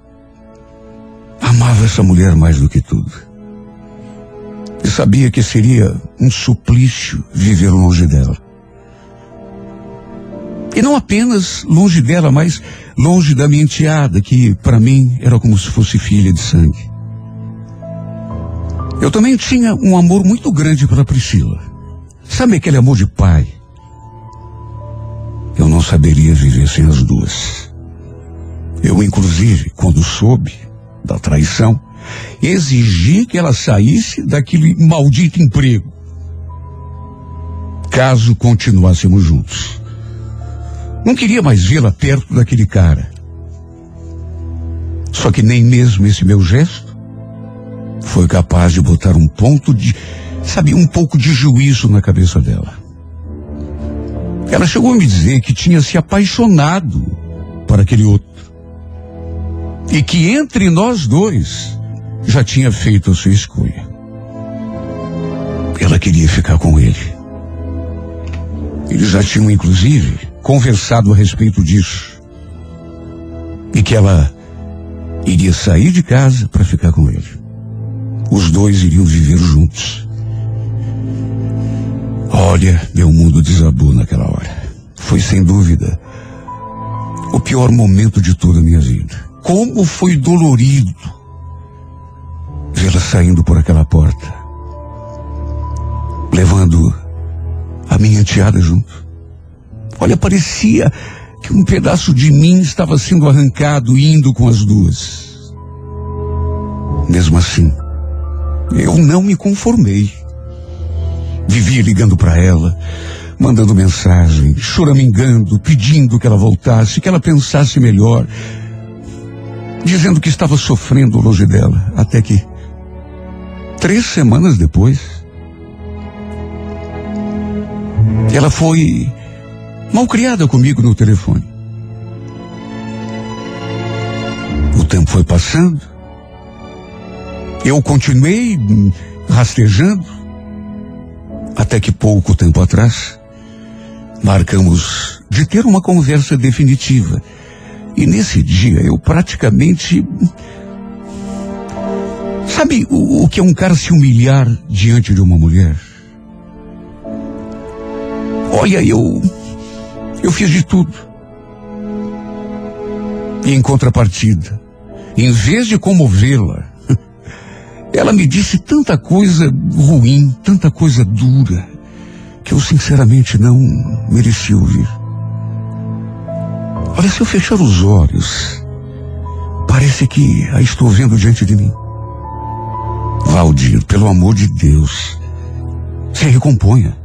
Amava essa mulher mais do que tudo. E sabia que seria um suplício viver longe dela. E não apenas longe dela, mas longe da minha enteada, que para mim era como se fosse filha de sangue. Eu também tinha um amor muito grande pela Priscila. Sabe aquele amor de pai? Eu não saberia viver sem as duas. Eu, inclusive, quando soube da traição, exigi que ela saísse daquele maldito emprego. Caso continuássemos juntos. Não queria mais vê-la perto daquele cara. Só que nem mesmo esse meu gesto foi capaz de botar um ponto de, sabe, um pouco de juízo na cabeça dela. Ela chegou a me dizer que tinha se apaixonado por aquele outro. E que entre nós dois já tinha feito a sua escolha. Ela queria ficar com ele. Eles já tinham, inclusive, conversado a respeito disso. E que ela iria sair de casa para ficar com ele. Os dois iriam viver juntos. Olha, meu mundo desabou naquela hora. Foi sem dúvida o pior momento de toda a minha vida. Como foi dolorido vê-la saindo por aquela porta, levando a minha enteada junto. Olha, parecia que um pedaço de mim estava sendo arrancado indo com as duas. Mesmo assim, eu não me conformei. Vivia ligando para ela, mandando mensagem, choramingando, pedindo que ela voltasse, que ela pensasse melhor, dizendo que estava sofrendo longe dela, até que três semanas depois, ela foi mal criada comigo no telefone. O tempo foi passando. Eu continuei hum, rastejando. Até que pouco tempo atrás, marcamos de ter uma conversa definitiva. E nesse dia eu praticamente. Sabe o, o que é um cara se humilhar diante de uma mulher? Olha, eu. Eu fiz de tudo. E em contrapartida, em vez de comovê-la, ela me disse tanta coisa ruim, tanta coisa dura, que eu sinceramente não merecia ouvir. Olha, se eu fechar os olhos, parece que a estou vendo diante de mim. Valdir, pelo amor de Deus, se recomponha.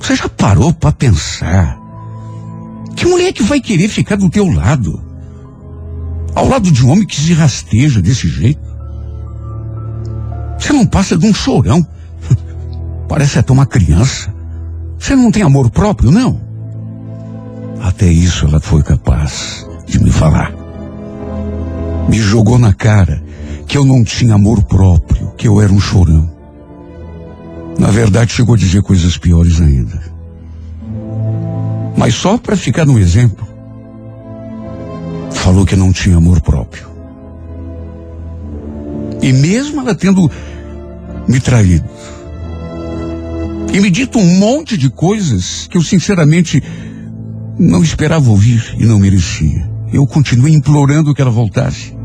Você já parou para pensar? Que mulher que vai querer ficar do teu lado? Ao lado de um homem que se rasteja desse jeito? Você não passa de um chorão. Parece até uma criança. Você não tem amor próprio, não? Até isso ela foi capaz de me falar. Me jogou na cara que eu não tinha amor próprio, que eu era um chorão. Na verdade, chegou a dizer coisas piores ainda. Mas só para ficar no exemplo, falou que não tinha amor próprio. E mesmo ela tendo me traído e me dito um monte de coisas que eu sinceramente não esperava ouvir e não merecia. Eu continuei implorando que ela voltasse.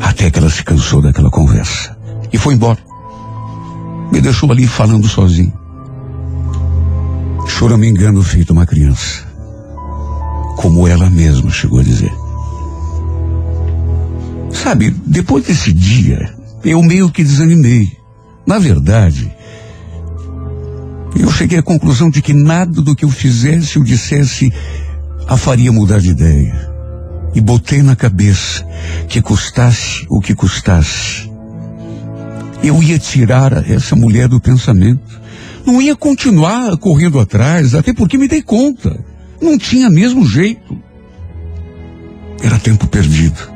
Até que ela se cansou daquela conversa e foi embora. Me deixou ali falando sozinho. Choramingando feito uma criança. Como ela mesma chegou a dizer. Sabe, depois desse dia, eu meio que desanimei. Na verdade, eu cheguei à conclusão de que nada do que eu fizesse ou dissesse a faria mudar de ideia. E botei na cabeça que custasse o que custasse. Eu ia tirar essa mulher do pensamento. Não ia continuar correndo atrás, até porque me dei conta. Não tinha mesmo jeito. Era tempo perdido.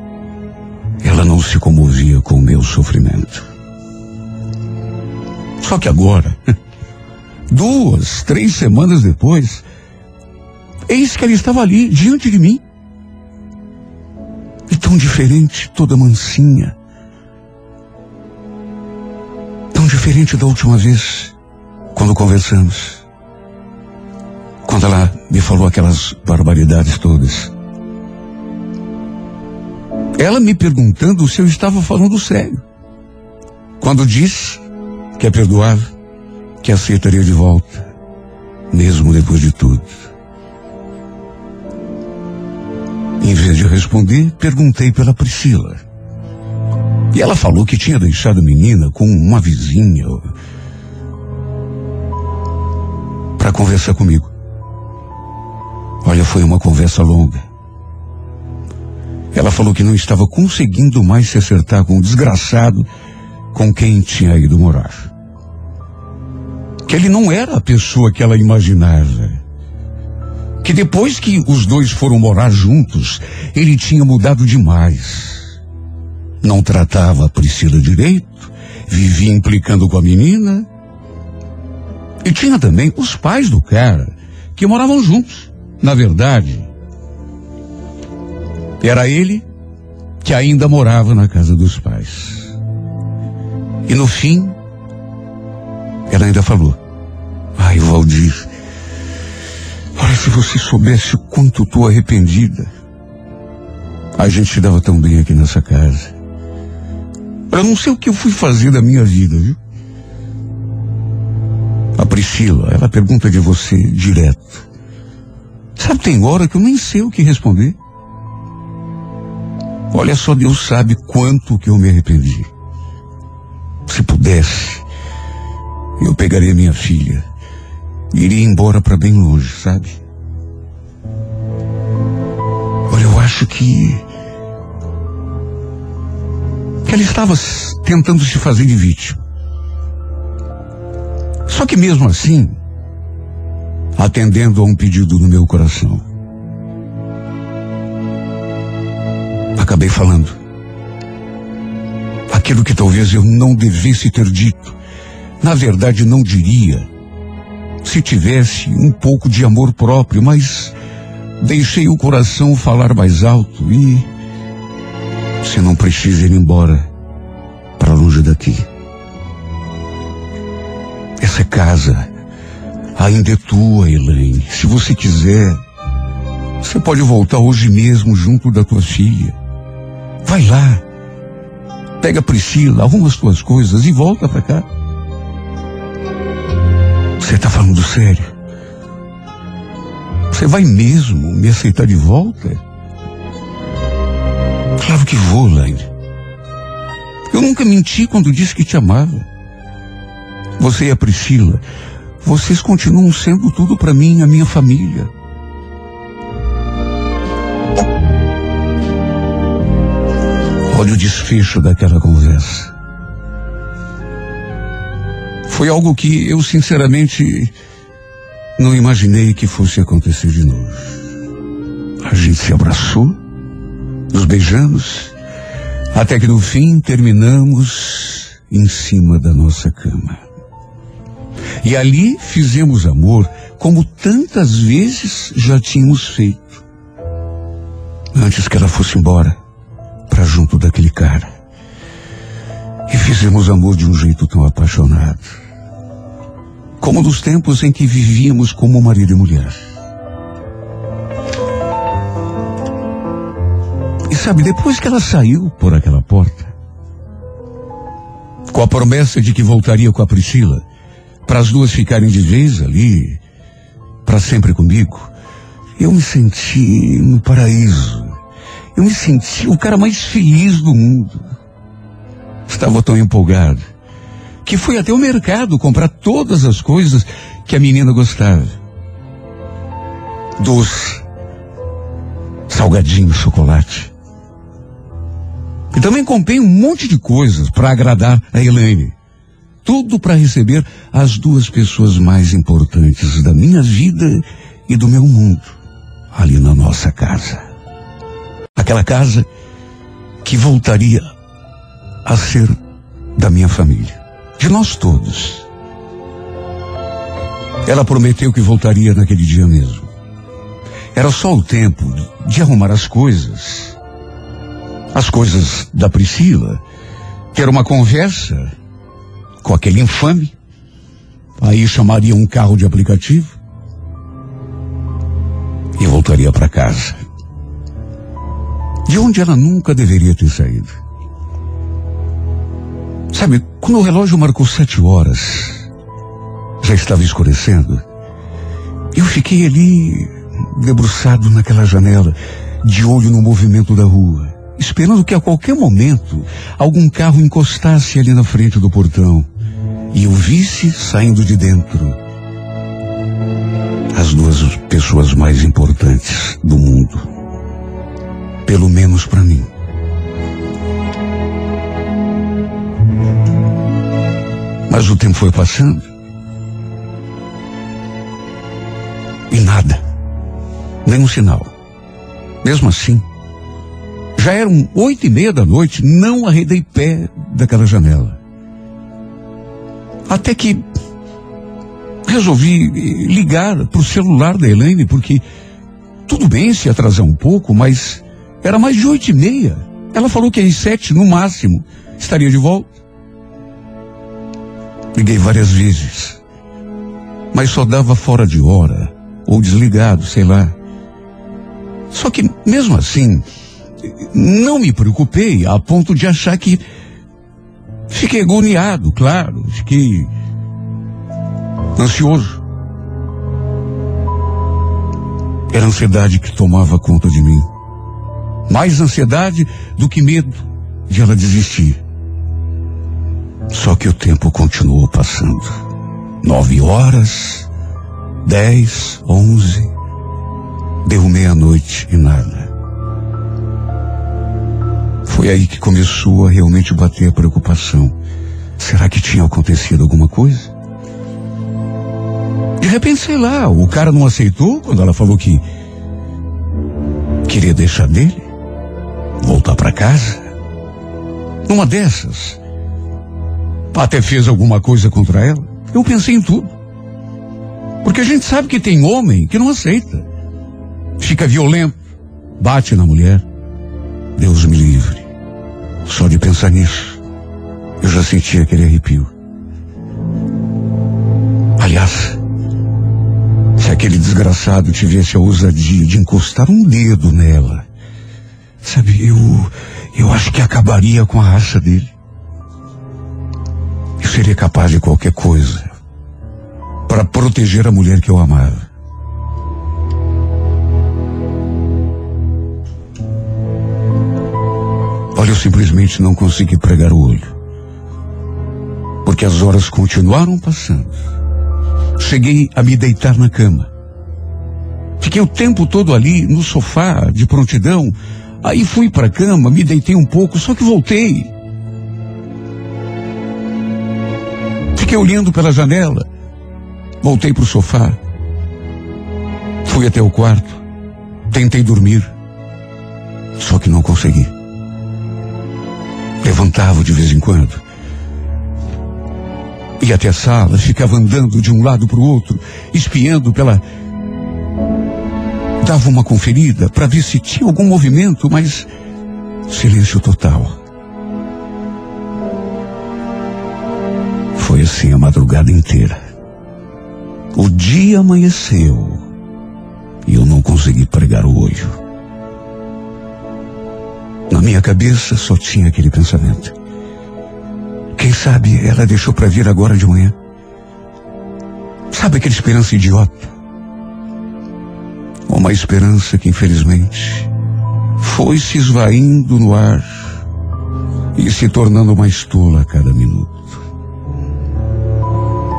Ela não se comovia com o meu sofrimento. Só que agora, duas, três semanas depois, eis que ela estava ali, diante de mim. E tão diferente, toda mansinha. Diferente da última vez, quando conversamos. Quando ela me falou aquelas barbaridades todas. Ela me perguntando se eu estava falando sério. Quando disse que é perdoável, que aceitaria de volta, mesmo depois de tudo. Em vez de responder, perguntei pela Priscila. E ela falou que tinha deixado a menina com uma vizinha para conversar comigo. Olha, foi uma conversa longa. Ela falou que não estava conseguindo mais se acertar com o desgraçado com quem tinha ido morar. Que ele não era a pessoa que ela imaginava. Que depois que os dois foram morar juntos, ele tinha mudado demais. Não tratava a Priscila direito, vivia implicando com a menina. E tinha também os pais do cara, que moravam juntos. Na verdade, era ele que ainda morava na casa dos pais. E no fim, ela ainda falou: Ai, Valdir, olha, se você soubesse o quanto estou arrependida. A gente se dava tão bem aqui nessa casa. Eu não sei o que eu fui fazer da minha vida, viu? A Priscila, ela pergunta de você direto. Sabe, tem hora que eu nem sei o que responder. Olha só, Deus sabe quanto que eu me arrependi. Se pudesse, eu pegaria minha filha e iria embora para bem longe, sabe? Olha, eu acho que que ela estava tentando se fazer de vítima. Só que mesmo assim, atendendo a um pedido do meu coração, acabei falando aquilo que talvez eu não devesse ter dito. Na verdade, não diria se tivesse um pouco de amor próprio, mas deixei o coração falar mais alto e você não precisa ir embora para longe daqui. Essa casa ainda é tua, Elaine. Se você quiser, você pode voltar hoje mesmo junto da tua filha. Vai lá. Pega a Priscila, arruma as tuas coisas e volta para cá. Você tá falando sério? Você vai mesmo me aceitar de volta? Claro que vou, Laine. Eu nunca menti quando disse que te amava. Você e a Priscila, vocês continuam sendo tudo para mim a minha família. Olha o desfecho daquela conversa. Foi algo que eu sinceramente Não imaginei que fosse acontecer de novo. A gente se abraçou, nos beijamos, até que no fim terminamos em cima da nossa cama. E ali fizemos amor como tantas vezes já tínhamos feito. Antes que ela fosse embora, para junto daquele cara. E fizemos amor de um jeito tão apaixonado. Como nos tempos em que vivíamos como marido e mulher. Sabe, depois que ela saiu por aquela porta, com a promessa de que voltaria com a Priscila, para as duas ficarem de vez ali, para sempre comigo, eu me senti no paraíso. Eu me senti o cara mais feliz do mundo. Estava tão empolgado que fui até o mercado comprar todas as coisas que a menina gostava. Doce, salgadinho, chocolate. E também comprei um monte de coisas para agradar a Elaine. Tudo para receber as duas pessoas mais importantes da minha vida e do meu mundo ali na nossa casa. Aquela casa que voltaria a ser da minha família, de nós todos. Ela prometeu que voltaria naquele dia mesmo. Era só o tempo de arrumar as coisas. As coisas da Priscila, ter uma conversa com aquele infame. Aí chamaria um carro de aplicativo e voltaria para casa. De onde ela nunca deveria ter saído. Sabe, quando o relógio marcou sete horas, já estava escurecendo, eu fiquei ali, debruçado naquela janela, de olho no movimento da rua, esperando que a qualquer momento algum carro encostasse ali na frente do portão e eu visse saindo de dentro as duas pessoas mais importantes do mundo. Pelo menos para mim. Mas o tempo foi passando. E nada. Nenhum sinal. Mesmo assim, já eram oito e meia da noite, não arredei pé daquela janela. Até que resolvi ligar para o celular da Elaine, porque tudo bem se atrasar um pouco, mas era mais de oito e meia. Ela falou que às sete, no máximo, estaria de volta. Liguei várias vezes, mas só dava fora de hora, ou desligado, sei lá. Só que, mesmo assim, não me preocupei a ponto de achar que. Fiquei agoniado, claro, fiquei ansioso. Era a ansiedade que tomava conta de mim. Mais ansiedade do que medo de ela desistir. Só que o tempo continuou passando. Nove horas, dez, onze. Deu meia-noite e nada. Foi aí que começou a realmente bater a preocupação. Será que tinha acontecido alguma coisa? De repente, sei lá, o cara não aceitou quando ela falou que queria deixar dele, voltar para casa. Numa dessas, até fez alguma coisa contra ela. Eu pensei em tudo. Porque a gente sabe que tem homem que não aceita. Fica violento, bate na mulher. Deus me livre. Só de pensar nisso, eu já sentia aquele arrepio. Aliás, se aquele desgraçado tivesse a ousadia de encostar um dedo nela, sabe, eu, eu acho que acabaria com a raça dele. Eu seria capaz de qualquer coisa para proteger a mulher que eu amava. Olha, eu simplesmente não consegui pregar o olho. Porque as horas continuaram passando. Cheguei a me deitar na cama. Fiquei o tempo todo ali no sofá, de prontidão. Aí fui para a cama, me deitei um pouco, só que voltei. Fiquei olhando pela janela. Voltei para o sofá. Fui até o quarto, tentei dormir, só que não consegui. Levantava de vez em quando. Ia até a sala, ficava andando de um lado para o outro, espiando pela. Dava uma conferida para ver se tinha algum movimento, mas silêncio total. Foi assim a madrugada inteira. O dia amanheceu e eu não consegui pregar o olho. Na minha cabeça só tinha aquele pensamento. Quem sabe ela deixou para vir agora de manhã? Sabe aquela esperança idiota? Uma esperança que infelizmente foi se esvaindo no ar e se tornando mais tola a cada minuto.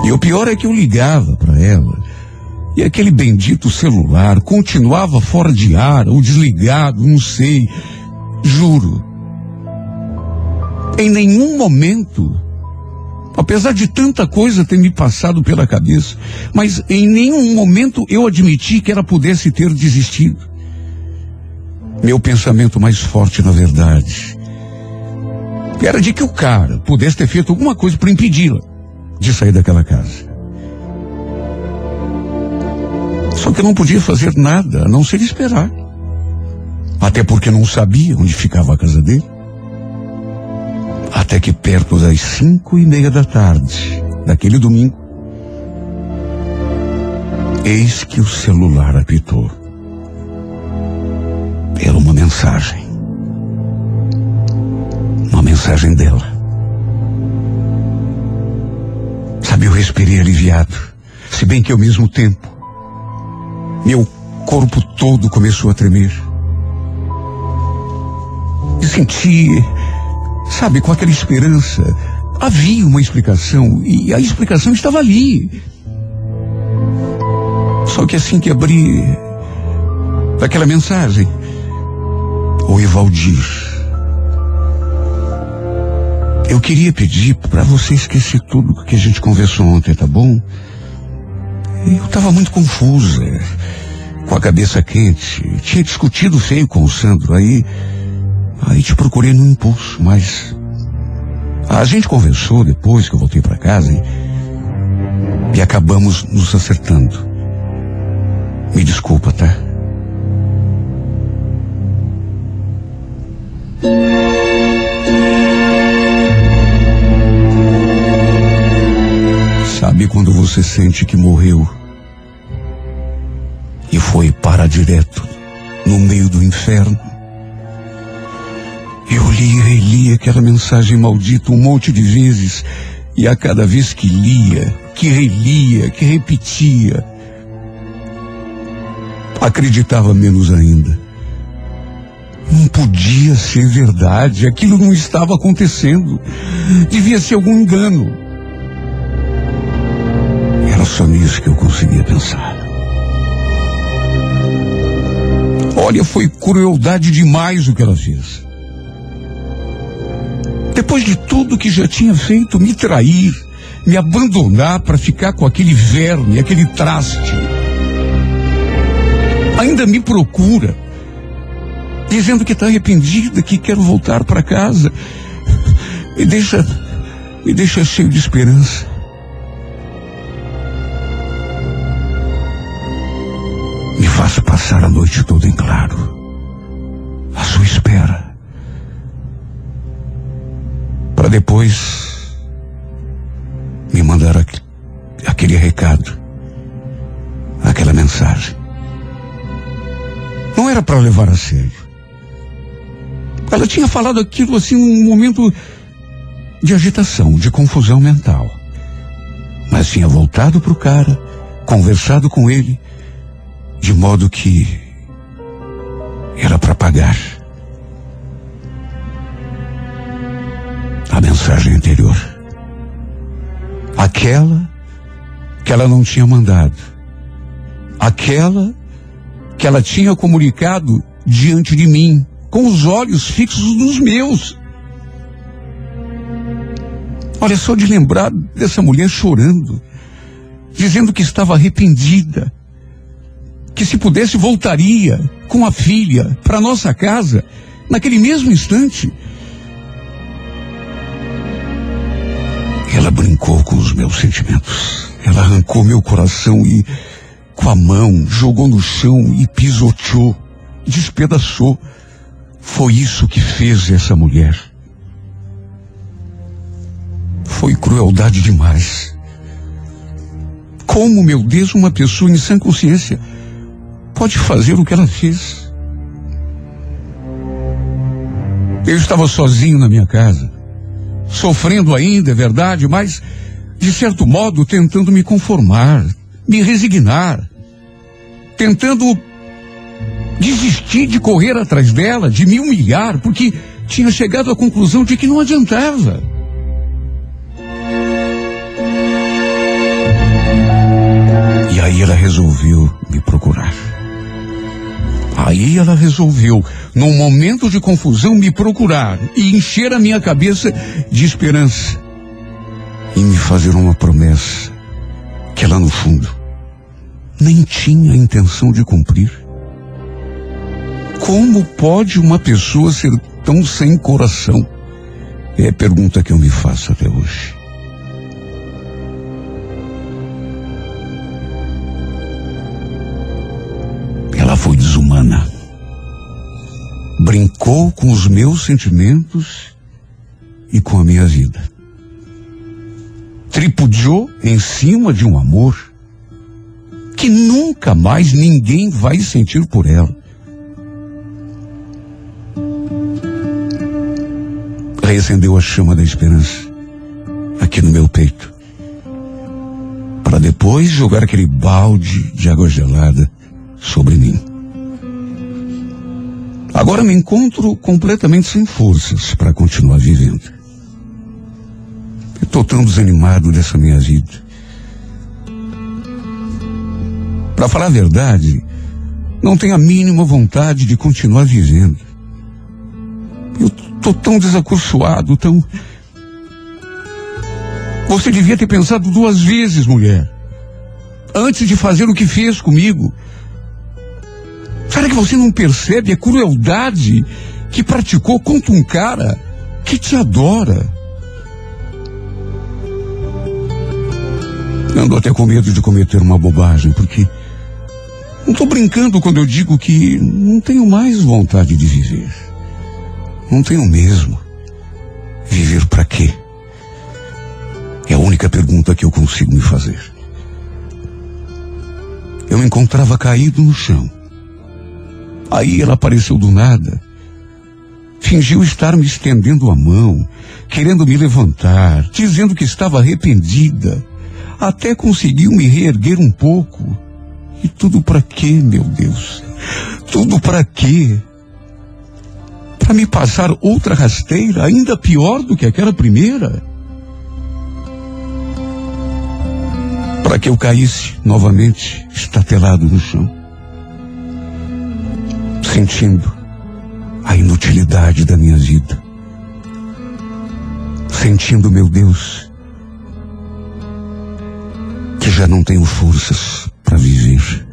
E o pior é que eu ligava para ela e aquele bendito celular continuava fora de ar ou desligado, não sei. Juro. Em nenhum momento, apesar de tanta coisa ter me passado pela cabeça, mas em nenhum momento eu admiti que ela pudesse ter desistido. Meu pensamento mais forte, na verdade, era de que o cara pudesse ter feito alguma coisa para impedi-la de sair daquela casa. Só que eu não podia fazer nada a não ser esperar. Até porque não sabia onde ficava a casa dele. Até que perto das cinco e meia da tarde, daquele domingo, eis que o celular apitou. Era uma mensagem. Uma mensagem dela. Sabe, eu respirei aliviado. Se bem que ao mesmo tempo, meu corpo todo começou a tremer. E senti, sabe, com aquela esperança. Havia uma explicação e a explicação estava ali. Só que assim que abri aquela mensagem, o Evaldir. Eu queria pedir para você esquecer tudo que a gente conversou ontem, tá bom? Eu estava muito confusa, com a cabeça quente. Tinha discutido feio com o Sandro, aí. Aí te procurei no impulso, mas. A gente conversou depois que eu voltei para casa e. E acabamos nos acertando. Me desculpa, tá? Sabe quando você sente que morreu e foi para direto no meio do inferno? Eu lia e lia aquela mensagem maldita um monte de vezes e a cada vez que lia, que relia, que repetia, acreditava menos ainda. Não podia ser verdade, aquilo não estava acontecendo. Devia ser algum engano. Era só nisso que eu conseguia pensar. Olha, foi crueldade demais o que ela fez. Depois de tudo que já tinha feito, me trair, me abandonar para ficar com aquele verme, aquele traste. Ainda me procura, dizendo que está arrependida, que quer voltar para casa. Me deixa, me deixa cheio de esperança. Me faça passar a noite toda em claro. À sua espera. Para depois me mandar aqu- aquele recado. Aquela mensagem. Não era para levar a sério. Ela tinha falado aquilo assim num momento de agitação, de confusão mental. Mas tinha voltado para o cara, conversado com ele, de modo que era para pagar. A mensagem anterior. Aquela que ela não tinha mandado. Aquela que ela tinha comunicado diante de mim, com os olhos fixos nos meus. Olha só de lembrar dessa mulher chorando, dizendo que estava arrependida. que se pudesse voltaria com a filha para nossa casa naquele mesmo instante. Ela brincou com os meus sentimentos. Ela arrancou meu coração e, com a mão, jogou no chão e pisoteou, despedaçou. Foi isso que fez essa mulher. Foi crueldade demais. Como, meu Deus, uma pessoa em sã consciência pode fazer o que ela fez? Eu estava sozinho na minha casa, sofrendo ainda, é verdade, mas, de certo modo, tentando me conformar, me resignar, tentando desistir de correr atrás dela, de me humilhar, porque tinha chegado à conclusão de que não adiantava. E aí ela resolveu me procurar. Aí ela resolveu, num momento de confusão, me procurar e encher a minha cabeça de esperança. E me fazer uma promessa que ela, no fundo, nem tinha intenção de cumprir. Como pode uma pessoa ser tão sem coração? É a pergunta que eu me faço até hoje. Brincou com os meus sentimentos e com a minha vida. Tripudiou em cima de um amor que nunca mais ninguém vai sentir por ela. Reacendeu a chama da esperança aqui no meu peito, para depois jogar aquele balde de água gelada sobre mim. Agora me encontro completamente sem forças para continuar vivendo. Estou tão desanimado dessa minha vida. Para falar a verdade, não tenho a mínima vontade de continuar vivendo. Eu estou tão desacursoado, tão. Você devia ter pensado duas vezes, mulher, antes de fazer o que fez comigo. Será que você não percebe a crueldade que praticou contra um cara que te adora? Ando até com medo de cometer uma bobagem, porque não estou brincando quando eu digo que não tenho mais vontade de viver. Não tenho mesmo. Viver para quê? É a única pergunta que eu consigo me fazer. Eu me encontrava caído no chão. Aí ela apareceu do nada. Fingiu estar me estendendo a mão, querendo me levantar, dizendo que estava arrependida. Até conseguiu me reerguer um pouco. E tudo para quê, meu Deus? Tudo para quê? Para me passar outra rasteira, ainda pior do que aquela primeira? Para que eu caísse novamente, estatelado no chão sentindo a inutilidade da minha vida. Sentindo, meu Deus, que já não tenho forças para viver.